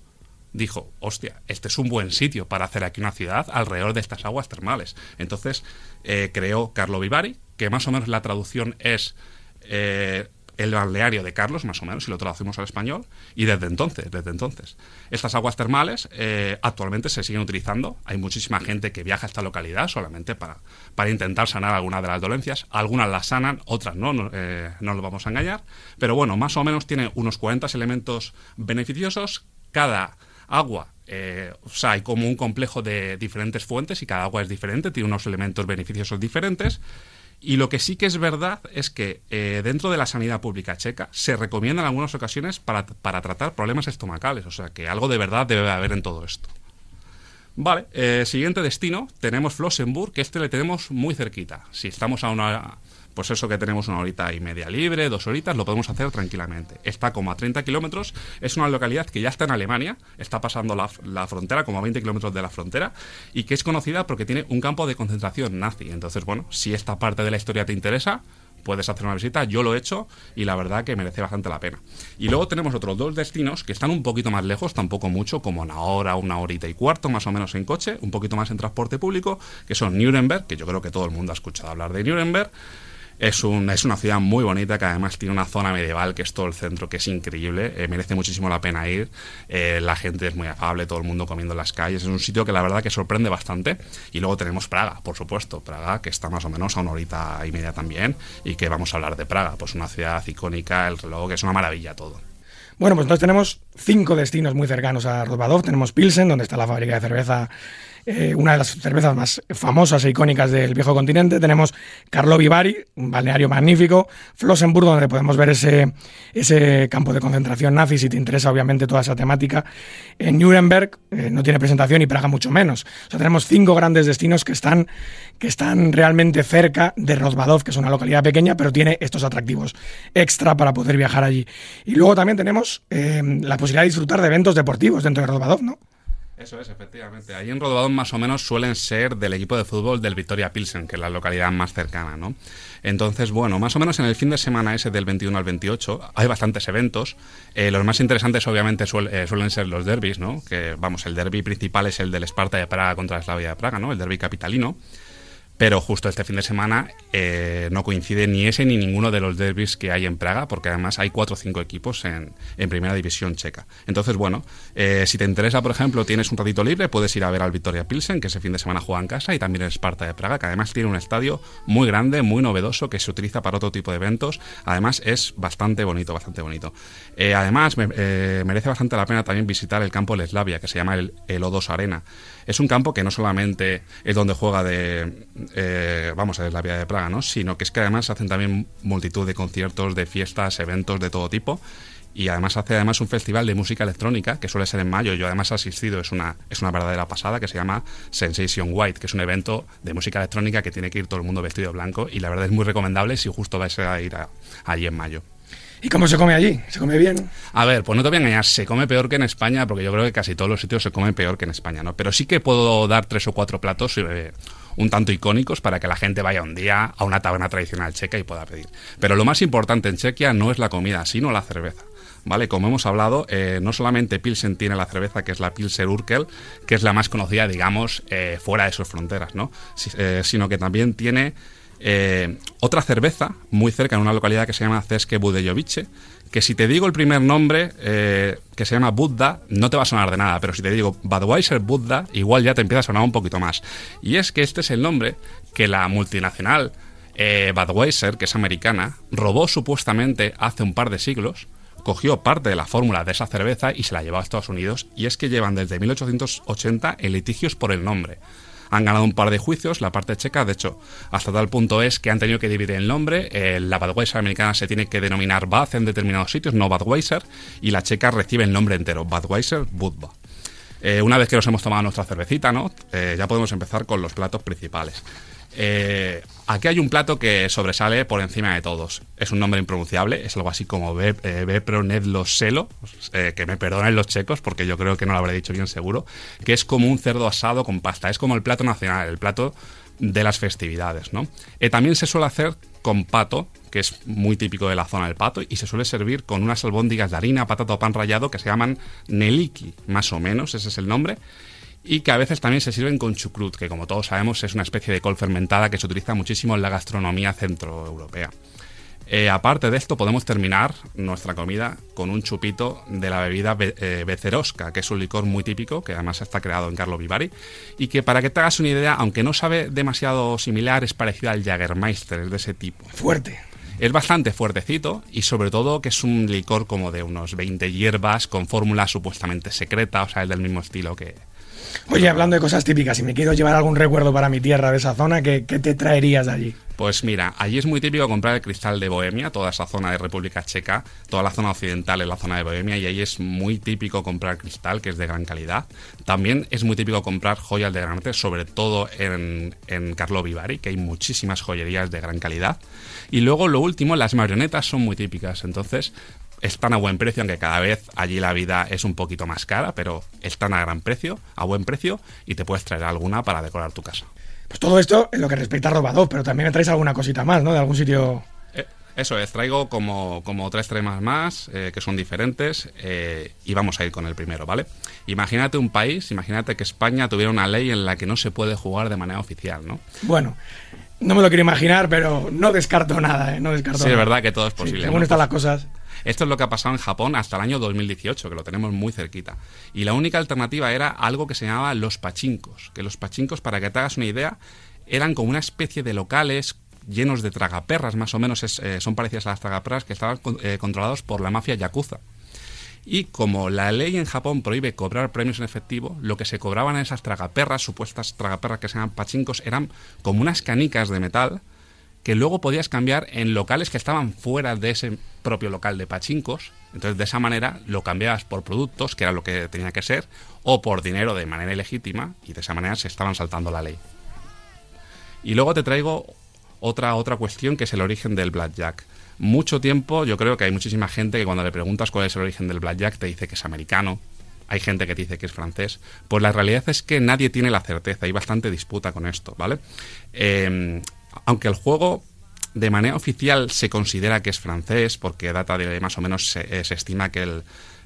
dijo, hostia, este es un buen sitio para hacer aquí una ciudad alrededor de estas aguas termales. Entonces eh, creó Carlo Vivari, que más o menos la traducción es eh, el balneario de Carlos, más o menos, si lo traducimos al español, y desde entonces, desde entonces. Estas aguas termales eh, actualmente se siguen utilizando. Hay muchísima gente que viaja a esta localidad solamente para, para intentar sanar alguna de las dolencias. Algunas las sanan, otras no, no, eh, no lo vamos a engañar. Pero bueno, más o menos tiene unos 40 elementos beneficiosos. Cada agua o sea, hay como un complejo de diferentes fuentes y cada agua es diferente, tiene unos elementos beneficiosos diferentes. Y lo que sí que es verdad es que eh, dentro de la sanidad pública checa se recomienda en algunas ocasiones para, para, tratar problemas estomacales. O sea que algo de verdad debe haber en todo esto. Vale, eh, siguiente destino, tenemos Flossenburg, que este le tenemos muy cerquita. Si estamos a una, pues eso que tenemos una horita y media libre, dos horitas, lo podemos hacer tranquilamente. Está como a 30 kilómetros, es una localidad que ya está en Alemania, está pasando la, frontera, como a 20 kilómetros de la frontera, y que es conocida porque tiene un campo de concentración nazi. Entonces, bueno, si esta parte de la historia te interesa, puedes hacer una visita. Yo lo he hecho y la verdad que merece bastante la pena. Y luego tenemos otros dos destinos que están un poquito más lejos, tampoco mucho, como una hora, una horita y cuarto más o menos en coche, un poquito más en transporte público, que son Nuremberg, que yo creo que todo el mundo ha escuchado hablar de Nuremberg. Es, un, es una ciudad muy bonita que además tiene una zona medieval que es todo el centro, que es increíble. Eh, merece muchísimo la pena ir. Eh, la gente es muy afable, todo el mundo comiendo en las calles. Es un sitio que la verdad que sorprende bastante. Y luego tenemos Praga, por supuesto. Praga, que está más o menos a una horita y media también. Y que vamos a hablar de Praga. Pues una ciudad icónica, el reloj, que es una maravilla todo. Bueno, pues entonces tenemos cinco destinos muy cercanos a Rozbadov. Tenemos Pilsen, donde está la fábrica de cerveza eh, una de las cervezas más famosas e icónicas del viejo continente. Tenemos Carlo Vivari, un balneario magnífico, Flossenburg, donde podemos ver ese, ese campo de concentración nazi, si te interesa obviamente toda esa temática. En Nuremberg eh, no tiene presentación y Praga mucho menos. O sea, tenemos cinco grandes destinos que están, que están realmente cerca de Rozbadov, que es una localidad pequeña, pero tiene estos atractivos extra para poder viajar allí. Y luego también tenemos eh, la posibilidad de disfrutar de eventos deportivos dentro de Rozbadov, ¿no? Eso es, efectivamente. Ahí en Rodobadón más o menos suelen ser del equipo de fútbol del Victoria Pilsen, que es la localidad más cercana, ¿no? Entonces, bueno, más o menos en el fin de semana ese del 21 al 28 hay bastantes eventos. Eh, los más interesantes obviamente eh, suelen ser los derbis, ¿no? Que, vamos, el derby principal es el del Esparta de Praga contra la Slavia de Praga, ¿no? El derby capitalino. Pero justo este fin de semana eh, no coincide ni ese ni ninguno de los derbis que hay en Praga, porque además hay cuatro o cinco equipos en, primera división checa. Entonces, bueno, eh, si te interesa, por ejemplo, tienes un ratito libre, puedes ir a ver al Victoria Pilsen, que ese fin de semana juega en casa, y también el Sparta de Praga, que además tiene un estadio muy grande, muy novedoso, que se utiliza para otro tipo de eventos. Además, es bastante bonito, bastante bonito. Eh, además, merece bastante la pena también visitar el campo Leslavia, que se llama el, el O2 Arena. Es un campo que no solamente es donde juega de, eh, vamos, es la vía de Praga, ¿no? Sino que es que además hacen también multitud de conciertos, de fiestas, eventos de todo tipo y además hace además un festival de música electrónica que suele ser en mayo. Yo además he asistido, es una, es una verdadera pasada que se llama Sensation White, que es un evento de música electrónica que tiene que ir todo el mundo vestido de blanco y la verdad es muy recomendable si justo vais a ir allí en mayo. ¿Y cómo se come allí? ¿Se come bien? A ver, pues no te voy a engañar, se come peor que en España, porque yo creo que casi todos los sitios se comen peor que en España, ¿no? Pero sí que puedo dar tres o cuatro platos eh, un tanto icónicos para que la gente vaya un día a una taberna tradicional checa y pueda pedir. Pero lo más importante en Chequia no es la comida, sino la cerveza. ¿Vale? Como hemos hablado, eh, no solamente Pilsen tiene la cerveza que es la Pilser Urkel, que es la más conocida, digamos, eh, fuera de sus fronteras, ¿no? sino que también tiene eh, otra cerveza muy cerca en una localidad que se llama Ceske Budejovice, que si te digo el primer nombre, eh, que se llama Buddha, no te va a sonar de nada, pero si te digo Budweiser Buddha, igual ya te empieza a sonar un poquito más. Y es que este es el nombre que la multinacional eh, Budweiser, que es americana, robó supuestamente hace un par de siglos cogió parte de la fórmula de esa cerveza y se la llevó a Estados Unidos. Y es que llevan desde 1880 en litigios por el nombre. Han ganado un par de juicios, la parte checa, de hecho, hasta tal punto es que han tenido que dividir el nombre. Eh, la Budweiser americana se tiene que denominar Bud en determinados sitios, no Budweiser, y la checa recibe el nombre entero, Budweiser Budva. Eh, una vez que nos hemos tomado nuestra cervecita, ¿no? Eh, ya podemos empezar con los platos principales. Eh, aquí hay un plato que sobresale por encima de todos. Es un nombre impronunciable, es algo así como Bepronedlo Selo, que me perdonen los checos porque yo creo que no lo habré dicho bien seguro, que es como un cerdo asado con pasta, es como el plato nacional, el plato de las festividades. ¿no? también se suele hacer con pato, que es muy típico de la zona del pato, y se suele servir con unas albóndigas de harina, patata o pan rallado que se llaman neliki, más o menos, ese es el nombre, y que a veces también se sirven con chucrut, que como todos sabemos es una especie de col fermentada que se utiliza muchísimo en la gastronomía centroeuropea. Eh, aparte de esto, podemos terminar nuestra comida con un chupito de la bebida be becerosca, que es un licor muy típico, que además está creado en Carlo Vivari, y que para que te hagas una idea, aunque no sabe demasiado similar, es parecido al Jagermeister, es de ese tipo. Fuerte. Es bastante fuertecito y sobre todo que es un licor como de unos 20 hierbas con fórmula supuestamente secreta, o sea, es del mismo estilo que... Oye, hablando de cosas típicas, si me quiero llevar algún recuerdo para mi tierra de esa zona, ¿qué, qué te traerías de allí? Pues mira, allí es muy típico comprar el cristal de Bohemia, toda esa zona de República Checa, toda la zona occidental es la zona de Bohemia y ahí es muy típico comprar cristal, que es de gran calidad. También es muy típico comprar joyas de gran arte, sobre todo en, en Carlo Vivari, que hay muchísimas joyerías de gran calidad. Y luego lo último, las marionetas son muy típicas, entonces están a buen precio, aunque cada vez allí la vida es un poquito más cara, pero están a gran precio, a buen precio, y te puedes traer alguna para decorar tu casa. Pues todo esto en lo que respecta a Robadov, pero también me traes alguna cosita más, ¿no? De algún sitio. Eh, eso es, traigo como, como tres temas más eh, que son diferentes eh, y vamos a ir con el primero, ¿vale? Imagínate un país, imagínate que España tuviera una ley en la que no se puede jugar de manera oficial, ¿no? Bueno, no me lo quiero imaginar, pero no descarto nada, ¿eh? No descarto sí, nada. es verdad que todo es posible. Sí, según ¿no? están las cosas. Esto es lo que ha pasado en Japón hasta el año 2018, que lo tenemos muy cerquita. Y la única alternativa era algo que se llamaba los pachincos. Que los pachincos, para que te hagas una idea, eran como una especie de locales llenos de tragaperras, más o menos eh, son parecidas a las tragaperras que estaban eh, controlados por la mafia yakuza. Y como la ley en Japón prohíbe cobrar premios en efectivo, lo que se cobraban en esas tragaperras, supuestas tragaperras que se llaman pachincos, eran como unas canicas de metal que luego podías cambiar en locales que estaban fuera de ese propio local de pachincos. Entonces, de esa manera lo cambiabas por productos, que era lo que tenía que ser, o por dinero de manera ilegítima, y de esa manera se estaban saltando la ley. Y luego te traigo otra, otra cuestión que es el origen del blackjack. Mucho tiempo, yo creo que hay muchísima gente que cuando le preguntas cuál es el origen del blackjack te dice que es americano, hay gente que te dice que es francés. Pues la realidad es que nadie tiene la certeza, hay bastante disputa con esto, ¿vale? Eh, aunque el juego de manera oficial se considera que es francés, porque data de más o menos se, se estima que el,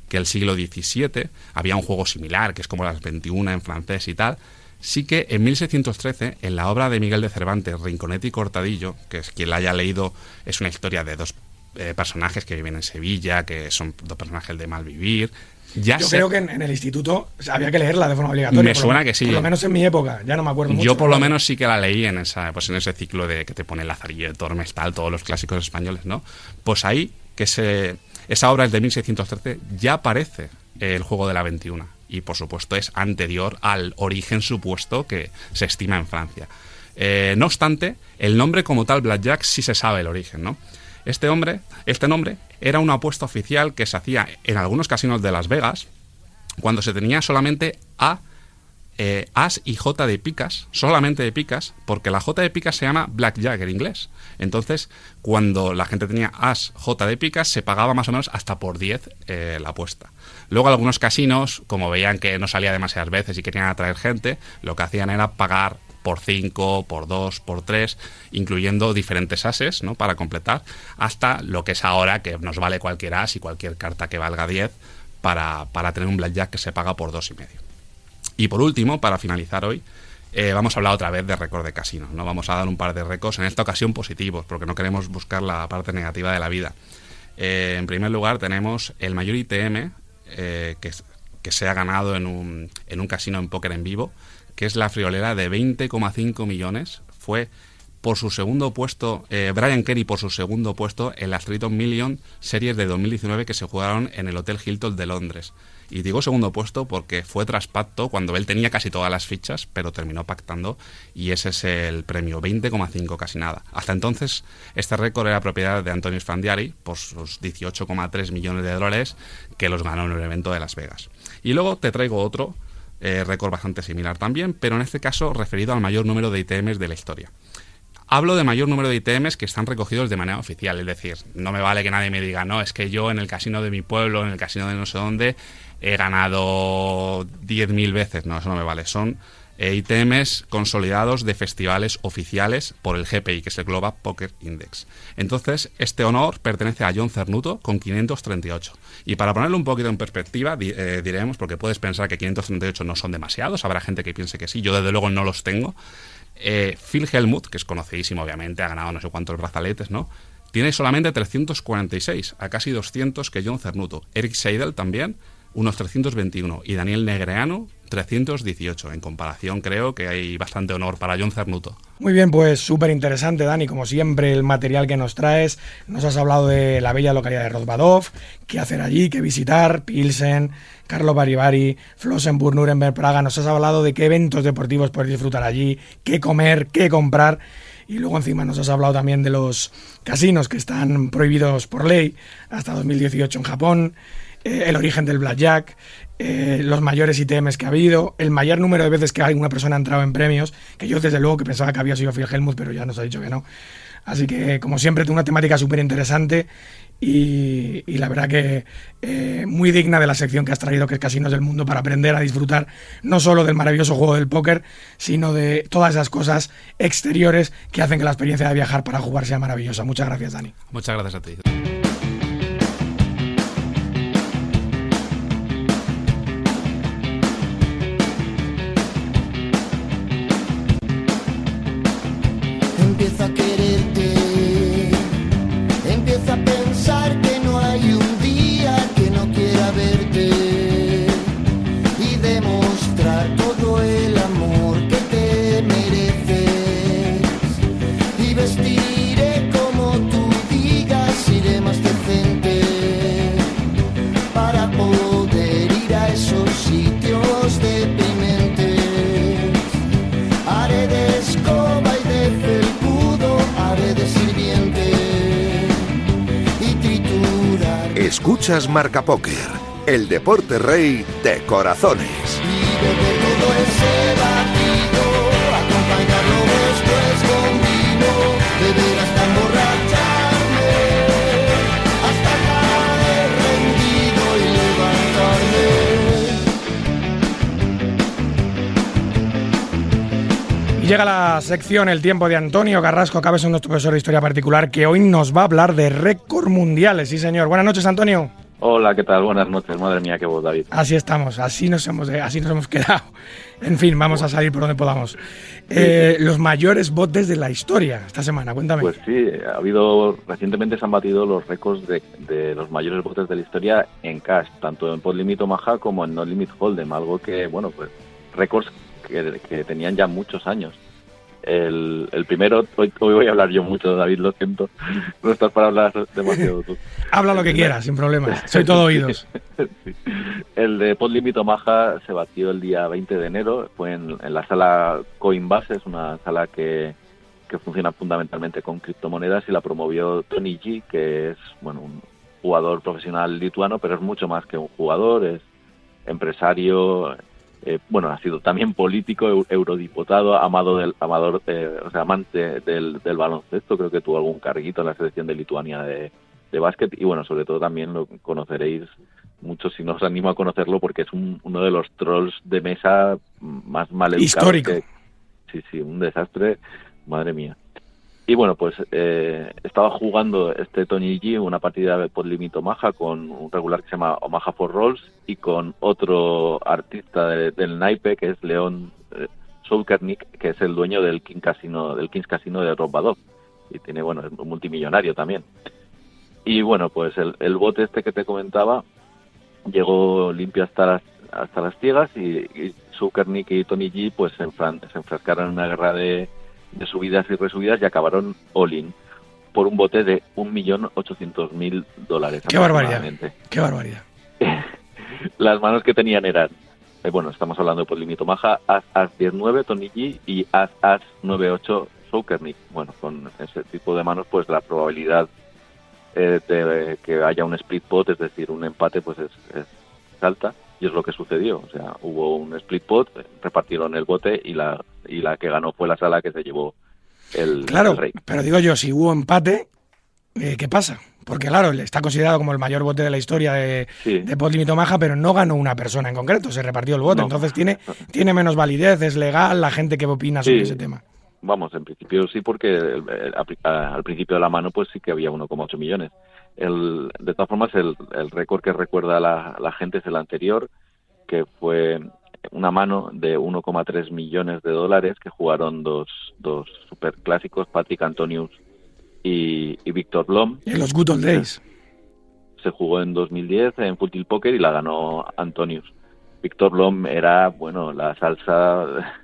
que el siglo XVII había un juego similar, que es como las 21 en francés y tal, sí que en 1613, en la obra de Miguel de Cervantes, Rinconete y Cortadillo, que es quien la haya leído, es una historia de dos eh, personajes que viven en Sevilla, que son dos personajes de mal vivir. Ya Yo sé- creo que en, en el instituto había que leerla de forma obligatoria. Me lo suena que sí. Por lo menos en mi época, ya no me acuerdo mucho. Yo por lo menos sí que la leí en esa, pues en ese ciclo de que te pone Lazarillo de Tormes, tal, todos los clásicos españoles, ¿no? Pues ahí, que se, esa obra es de 1613, ya aparece el juego de la 21. Y por supuesto es anterior al origen supuesto que se estima en Francia. Eh, no obstante, el nombre como tal, Blackjack, sí se sabe el origen, ¿no? Este hombre, este nombre, era una apuesta oficial que se hacía en algunos casinos de Las Vegas, cuando se tenía solamente a eh, As y J de picas, solamente de picas, porque la J de picas se llama Blackjack en inglés. Entonces, cuando la gente tenía As, J de picas, se pagaba más o menos hasta por 10 eh, la apuesta. Luego algunos casinos, como veían que no salía demasiadas veces y querían atraer gente, lo que hacían era pagar por 5, por 2, por 3, incluyendo diferentes ases, ¿no? Para completar, hasta lo que es ahora, que nos vale cualquier as y cualquier carta que valga 10 para, para tener un blackjack que se paga por dos y medio. Y por último, para finalizar hoy, eh, vamos a hablar otra vez de récord de casinos. ¿no? Vamos a dar un par de récords, en esta ocasión positivos, porque no queremos buscar la parte negativa de la vida. Eh, en primer lugar, tenemos el mayor ITM eh, que, que se ha ganado en un, en un casino en póker en vivo, que es la friolera de 20,5 millones. Fue por su segundo puesto, eh, Brian Kerry por su segundo puesto en las Triton Million series de 2019 que se jugaron en el Hotel Hilton de Londres. Y digo segundo puesto porque fue tras pacto cuando él tenía casi todas las fichas, pero terminó pactando y ese es el premio, 20,5 casi nada. Hasta entonces este récord era propiedad de Antonio Sfandiari por sus 18,3 millones de dólares que los ganó en el evento de Las Vegas. Y luego te traigo otro eh, récord bastante similar también, pero en este caso referido al mayor número de ITMs de la historia. Hablo de mayor número de ITMs que están recogidos de manera oficial, es decir, no me vale que nadie me diga, no, es que yo en el casino de mi pueblo, en el casino de no sé dónde, he ganado 10.000 veces. No, eso no me vale. Son eh, ITMs consolidados de festivales oficiales por el GPI, que es el Global Poker Index. Entonces, este honor pertenece a John Cernuto con 538. Y para ponerlo un poquito en perspectiva, eh, diremos, porque puedes pensar que 538 no son demasiados, habrá gente que piense que sí, yo desde luego no los tengo. Eh, Phil Helmut, que es conocidísimo obviamente, ha ganado no sé cuántos brazaletes, ¿no? Tiene solamente 346, a casi 200 que John Cernuto. Eric Seidel también, unos 321 y Daniel Negreano 318. En comparación, creo que hay bastante honor para John Cernuto. Muy bien, pues súper interesante, Dani. Como siempre, el material que nos traes. Nos has hablado de la bella localidad de Rozbadov, qué hacer allí, qué visitar, Pilsen, Carlo Barivari, Flossenburg, Nuremberg, Praga. Nos has hablado de qué eventos deportivos puedes disfrutar allí, qué comer, qué comprar. Y luego encima nos has hablado también de los casinos que están prohibidos por ley hasta 2018 en Japón. Eh, el origen del blackjack, eh, los mayores ITMs que ha habido, el mayor número de veces que alguna persona ha entrado en premios, que yo desde luego que pensaba que había sido Phil Helmut, pero ya nos ha dicho que no. Así que, como siempre, tengo una temática súper interesante y, la verdad que eh, muy digna de la sección que has traído, que es Casinos del Mundo, para aprender a disfrutar no solo del maravilloso juego del póker, sino de todas esas cosas exteriores que hacen que la experiencia de viajar para jugar sea maravillosa. Muchas gracias, Dani. Muchas gracias a ti. Marca Póker, el deporte rey de corazones. Y llega la sección El tiempo de Antonio Carrasco Cabezón, nuestro profesor de historia particular, que hoy nos va a hablar de récord mundiales. Sí, señor. Buenas noches, Antonio. Hola, ¿qué tal? Buenas noches. Madre mía, qué voz, David. Así estamos, así nos hemos, eh, así nos hemos quedado. En fin, vamos a salir por donde podamos. Eh, los mayores botes de la historia esta semana, cuéntame. Pues sí, ha habido, recientemente se han batido los récords de, los mayores botes de la historia en cash, tanto en Pod Limit Omaha como en No Limit Hold'em, algo que, bueno, pues récords que, tenían ya muchos años. El, el, primero, hoy, voy a hablar yo mucho, David, lo siento. No estás para hablar demasiado tú. Habla lo que quieras, sin problemas. Soy todo oídos. El de Podlimit Omaha se batió el día 20 de enero. Fue en, la sala Coinbase, es una sala que, que funciona fundamentalmente con criptomonedas y la promovió Tony G, que es bueno un jugador profesional lituano, pero es mucho más que un jugador, es empresario, eh, bueno, ha sido también político, eurodiputado, amado del, amador, eh, o sea, amante del, baloncesto, creo que tuvo algún carguito en la selección de Lituania de, básquet y bueno, sobre todo también lo conoceréis mucho si no os animo a conocerlo porque es uno de los trolls de mesa más mal educados. Histórico. sí, sí, un desastre, madre mía. Y bueno, pues eh, estaba jugando este Tony G una partida de Podlimit Omaha con un regular que se llama Omaha for Rolls y con otro artista del naipe que es León eh, que es el dueño del King Casino, del Kings Casino de Robadov. Y tiene, bueno, es multimillonario también. Y bueno, pues el, el bote este que te comentaba llegó limpio hasta las, hasta las ciegas y, y y Tony G pues se, enfrascaron en una guerra de de subidas y resubidas y acabaron all-in por un bote de 1.800.000 dólares. ¡Qué barbaridad! ¡Qué barbaridad! Las manos que tenían eran, eh, bueno, estamos hablando de Podlimito Maja, As As 19 Tony G y As As 98 Soukernik. Bueno, con ese tipo de manos, pues la probabilidad eh, de que haya un split pot, es decir, un empate, pues es, es alta y es lo que sucedió. O sea, hubo un split pot, repartieron el bote y la, y la que ganó fue la sala que se llevó el, claro, el rey. pero digo yo, si hubo empate, eh, ¿qué pasa? Porque claro, está considerado como el mayor bote de la historia de, Sí. de Podlimito Maja, pero no ganó una persona en concreto, se repartió el bote. No. Entonces tiene, tiene menos validez, es legal, la gente que opina sobre ese tema. Vamos, en principio sí, porque al principio de la mano pues sí que había 1,8 millones. El, de todas formas, el, el récord que recuerda la, la gente es el anterior, que fue una mano de 1,3 millones de dólares que jugaron dos, dos superclásicos, Patrick Antonius y, y Víctor Blom. En los Good Old Days. Se jugó en 2010 en Full Tilt Poker y la ganó Antonius. Víctor Blom era, bueno, la salsa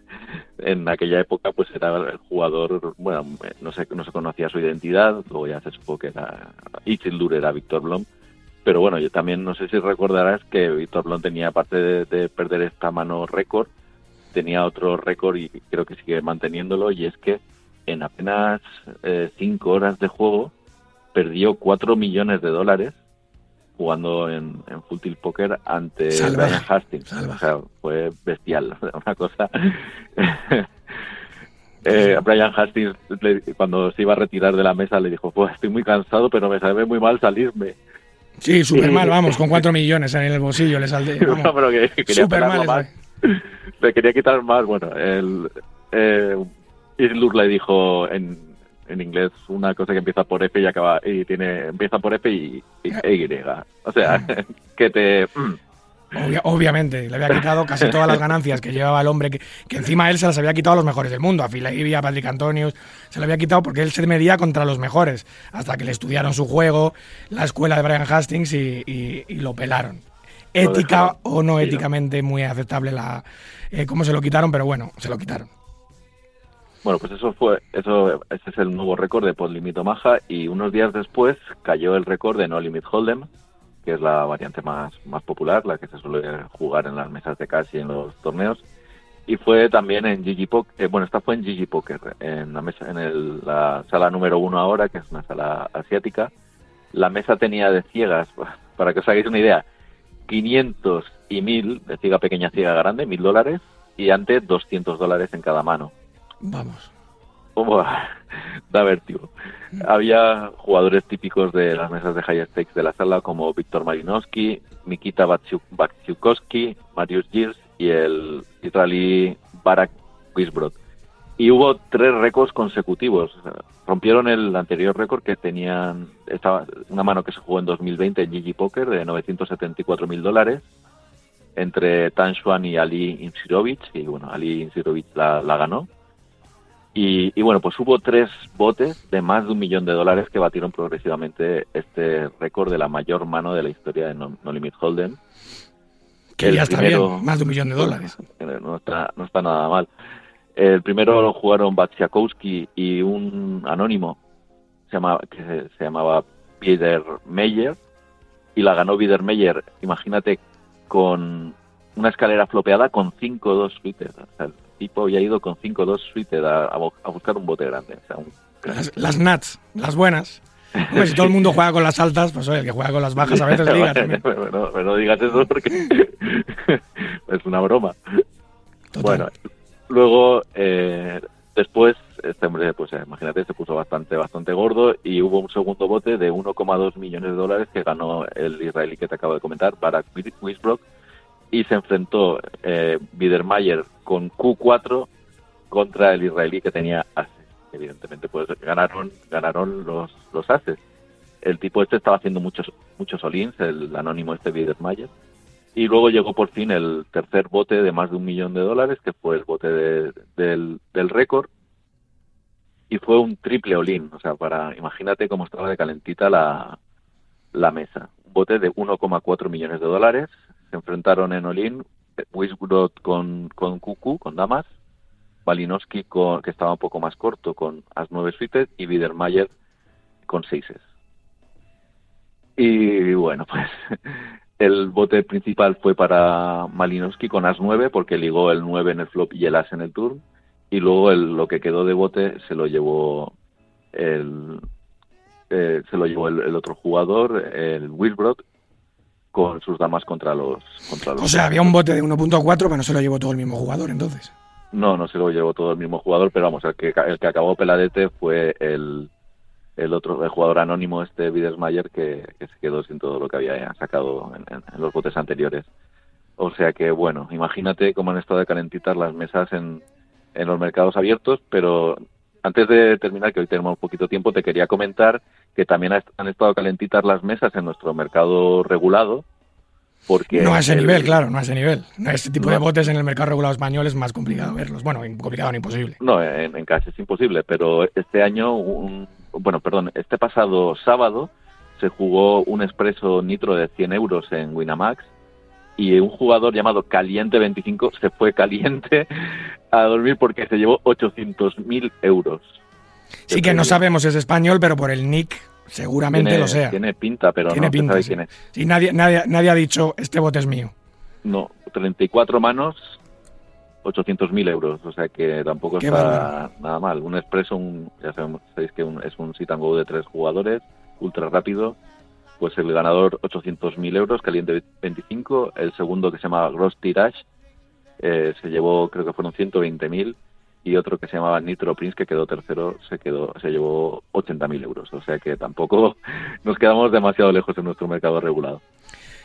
en aquella época pues era el jugador, bueno, no se, no se conocía su identidad, luego ya se supo que era Isildur era Víctor Blom, pero bueno, yo también no sé si recordarás que Víctor Blom tenía, aparte de, de perder esta mano récord, tenía otro récord y creo que sigue manteniéndolo y es que en apenas eh, cinco horas de juego perdió cuatro millones de dólares jugando en, en Full Tilt Poker ante Salvaje, Brian Hastings. O sea, fue bestial, una cosa. Eh, a Brian Hastings, cuando se iba a retirar de la mesa, le dijo: Pues estoy muy cansado, pero me sabe muy mal salirme. Sí, súper mal, vamos, con cuatro millones en el bolsillo le saldé. No, pero que, que quería pelarlo mal. más. Le quería quitar más. Bueno, el, eh, Islur le dijo en, en inglés una cosa que empieza por F y acaba y tiene empieza por F y, y e Y. O sea, que te mm, Obvia- obviamente, le había quitado casi todas las ganancias que llevaba el hombre, que, que encima él se las había quitado a los mejores del mundo, a Filaibi, a Patrick Antonius, se lo había quitado porque él se medía contra los mejores, hasta que le estudiaron su juego, la escuela de Brian Hastings y, y- y lo pelaron. Ética o ¿no? éticamente muy aceptable la eh, cómo se lo quitaron, pero bueno, se lo quitaron. Bueno, pues eso fue, eso, ese es el nuevo récord de Podlimito Maja y unos días después cayó el récord de No Limit Hold'em, que es la variante más, más popular, la que se suele jugar en las mesas de cash y en los torneos. Y fue también en GG Poker, bueno, esta fue en GG Poker, en la mesa, en el- la sala número uno ahora, que es una sala asiática. La mesa tenía de ciegas, para que os hagáis una idea, 500 y 1000 de ciega pequeña, ciega grande, 1000 dólares, y antes 200 dólares en cada mano. Vamos. Da vértigo. Había jugadores típicos de las mesas de high stakes de la sala como Víctor Malinowski, Mikita Batsiuk- Batsiukowski, Marius Gilles y el israelí Barak Wisbrod. Y hubo tres récords consecutivos. Rompieron el anterior récord que tenían estaba una mano que se jugó en 2020 en GG Poker de 974 mil dólares entre Tan y Ali Insirovic. Y bueno, Ali Insirovic la ganó. Y, y bueno, pues hubo tres botes de más de un millón de dólares que batieron progresivamente este récord de la mayor mano de la historia de No, No Limit Hold'em. Que El ya está primero- bien, más de un millón de dólares. No está, no está nada mal. El primero lo jugaron Batsiakowski y un anónimo se llamaba, que se, se llamaba Peter Meyer y la ganó Peter Meyer, imagínate, con una escalera flopeada con 5-2 suites. O sea, tipo había ido con 5-2 suites a, a bu- a buscar un bote grande. O sea, un Las, las nuts, las buenas. Hombre, si todo el mundo juega con las altas, pues oye, el que juega con las bajas a veces liga también. Pero no, pero no digas eso porque es una broma. Bueno, luego, eh, después, este hombre, pues eh, imagínate, se puso bastante, bastante gordo y hubo un segundo bote de 1,2 millones de dólares que ganó el israelí que te acabo de comentar, Barak Wisbrock, y se enfrentó eh, Biedermeier con Q4 contra el israelí que tenía ases. Evidentemente, pues ganaron, ganaron los, los ases. El tipo este estaba haciendo muchos, muchos olins, el anónimo este Biedermeier. Y luego llegó por fin el tercer bote de más de un millón de dólares, que fue el bote de- del, del récord. Y fue un triple olín. O sea, para imagínate cómo estaba de calentita la, la mesa. Un bote de 1,4 millones de dólares. Se enfrentaron en olín Wisbrod con, con Cucu, con damas. Balinowski con, que estaba un poco más corto con As 9 suites y Biedermayer con 6 Y bueno, pues el bote principal fue para Malinowski con As 9 porque ligó el 9 en el flop y el As en el turn. Y luego el, lo que quedó de bote se lo llevó el, eh, se lo llevó el, otro jugador, el Wilbrod, con sus damas contra los, contra los. O sea, había un bote de 1.4, pero no se lo llevó todo el mismo jugador entonces. No, no se lo llevó todo el mismo jugador, pero vamos, el que, el que acabó peladete fue el, el otro el jugador anónimo, este Widersmayer, que, que se quedó sin todo lo que había sacado en, en, los botes anteriores. O sea que, bueno, imagínate cómo han estado de calentitas las mesas en, en los mercados abiertos, pero antes de terminar, que hoy tenemos poquito tiempo, te quería comentar que también han estado calentitas las mesas en nuestro mercado regulado, porque no a ese nivel, claro, no a ese nivel. Este tipo de botes en el mercado regulado español es más complicado verlos. Bueno, complicado, no imposible. No, en, en casa es imposible, pero este año, bueno, perdón, este pasado sábado se jugó un expreso nitro de 100 euros en Winamax y un jugador llamado Caliente 25 se fue caliente a dormir porque se llevó 800.000 euros. Sí que no sabemos si es español, pero por el nick Seguramente lo sea. Tiene pinta, pero no pinta, sabe quién es. Sí, nadie, nadie, nadie ha dicho, este bote es mío. No, 34 manos, 800.000 euros, o sea que tampoco está nada mal. Un expreso, un, ya sabemos, sabéis que es un sit and go de tres jugadores, ultra rápido, pues el ganador 800.000 euros, caliente 25, el segundo que se llama Gross Tirage, eh, se llevó, creo que fueron 120.000 y otro que se llamaba Nitro Prince, que quedó tercero, se quedó se llevó 80.000 euros. O sea que tampoco nos quedamos demasiado lejos en nuestro mercado regulado.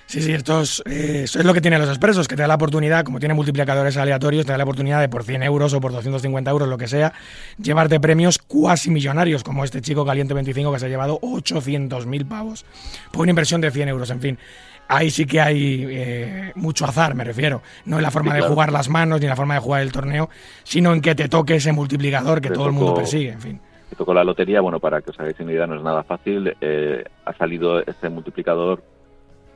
Sí, sí, esto es, eh, es, lo que tienen los expresos, que te da la oportunidad, como tiene multiplicadores aleatorios, te da la oportunidad de por 100 euros o por 250 euros, lo que sea, llevarte premios cuasi millonarios, como este chico Caliente 25 que se ha llevado 800.000 pavos por una inversión de 100 euros, en fin ahí sí que hay eh, mucho azar, me refiero. No en la forma de jugar las manos ni en la forma de jugar el torneo, sino en que te toque ese multiplicador que todo el mundo persigue, en fin. Te tocó la lotería, bueno, para que os hagáis una idea, no es nada fácil. Eh, ha salido este multiplicador,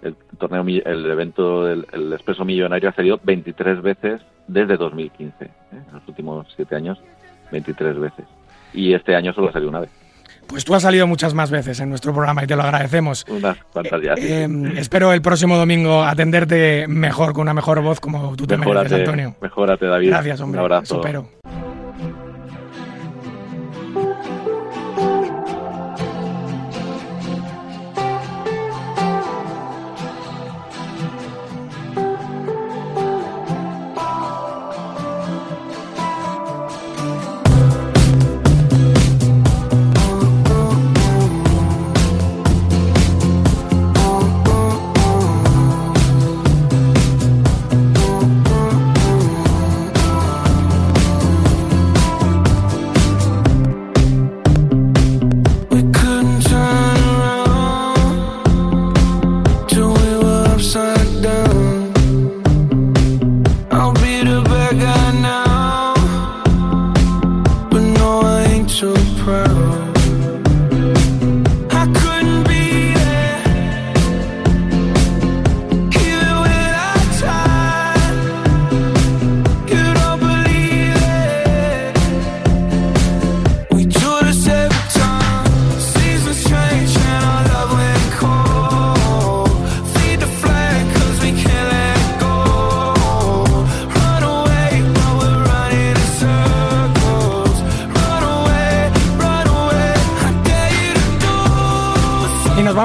el torneo, el evento del el Expreso Millonario ha salido 23 veces desde 2015, ¿eh? en los últimos 7 años, 23 veces. Y este año solo ha salido una vez. Pues tú has salido muchas más veces en nuestro programa y te lo agradecemos. Unas cuantas ya. Eh, espero el próximo domingo atenderte mejor, con una mejor voz como tú te mereces, Antonio. Mejórate, David. Gracias, hombre. Un abrazo. espero.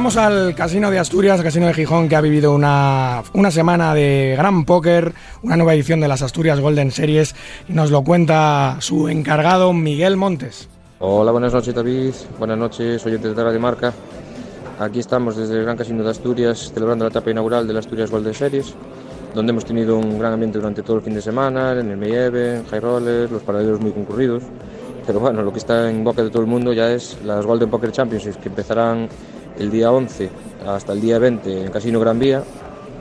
Al Casino de Asturias, Casino de Gijón, que ha vivido una, una semana de gran póker, una nueva edición de las Asturias Golden Series, y nos lo cuenta su encargado Miguel Montes. Hola, buenas noches David, buenas noches oyentes de Radio Marca. Aquí estamos desde el Gran Casino de Asturias celebrando la etapa inaugural de las Asturias Golden Series, donde hemos tenido un gran ambiente durante todo el fin de semana, en el Mayeve, en High Rollers, los paralelos muy concurridos. Pero bueno, lo que está en boca de todo el mundo ya es las Golden Poker Championships, que empezarán el día 11 hasta el día 20 en Casino Gran Vía,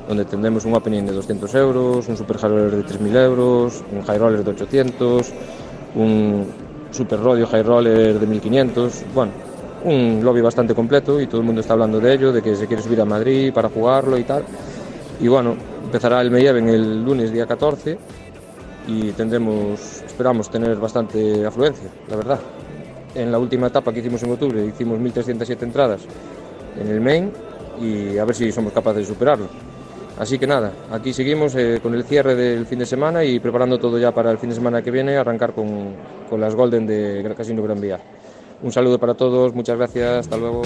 donde tendremos un opening de 200 euros, un super high roller de 3.000 euros, un high roller de 800, un super rodio high roller de 1.500, bueno, un lobby bastante completo y todo el mundo está hablando de ello, de que se quiere subir a Madrid para jugarlo y tal. Y bueno, empezará el Meyeven el lunes día 14 y tendremos esperamos tener bastante afluencia, la verdad. En la última etapa que hicimos en octubre hicimos 1.307 entradas en el main y a ver si somos capaces de superarlo. Así que nada, aquí seguimos eh, con el cierre del fin de semana y preparando todo ya para el fin de semana que viene, arrancar con, con las Golden de Casino Gran Vía. Un saludo para todos, muchas gracias, hasta luego.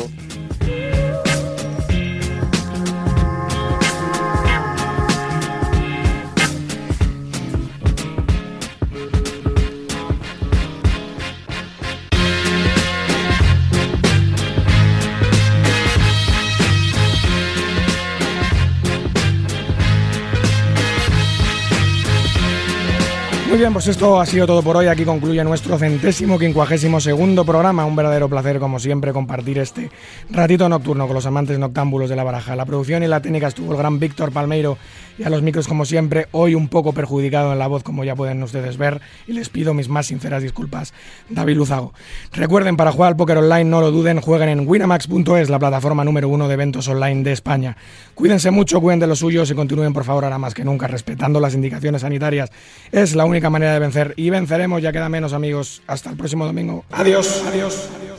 Muy bien, pues esto ha sido todo por hoy. Aquí concluye nuestro centésimo quincuagésimo segundo programa. Un verdadero placer, como siempre, compartir este ratito nocturno con los amantes noctámbulos de la baraja. La producción y la técnica estuvo el gran Víctor Palmeiro y a los micros, como siempre, hoy un poco perjudicado en la voz, como ya pueden ustedes ver, y les pido mis más sinceras disculpas. David Luzago. Recuerden, para jugar al póker online, no lo duden, jueguen en winamax.es, la plataforma número uno de eventos online de España. Cuídense mucho, cuiden de los suyos y continúen, por favor, ahora más que nunca, respetando las indicaciones sanitarias. Es la manera de vencer y venceremos, ya queda menos amigos. Hasta el próximo domingo. Adiós, adiós, adiós.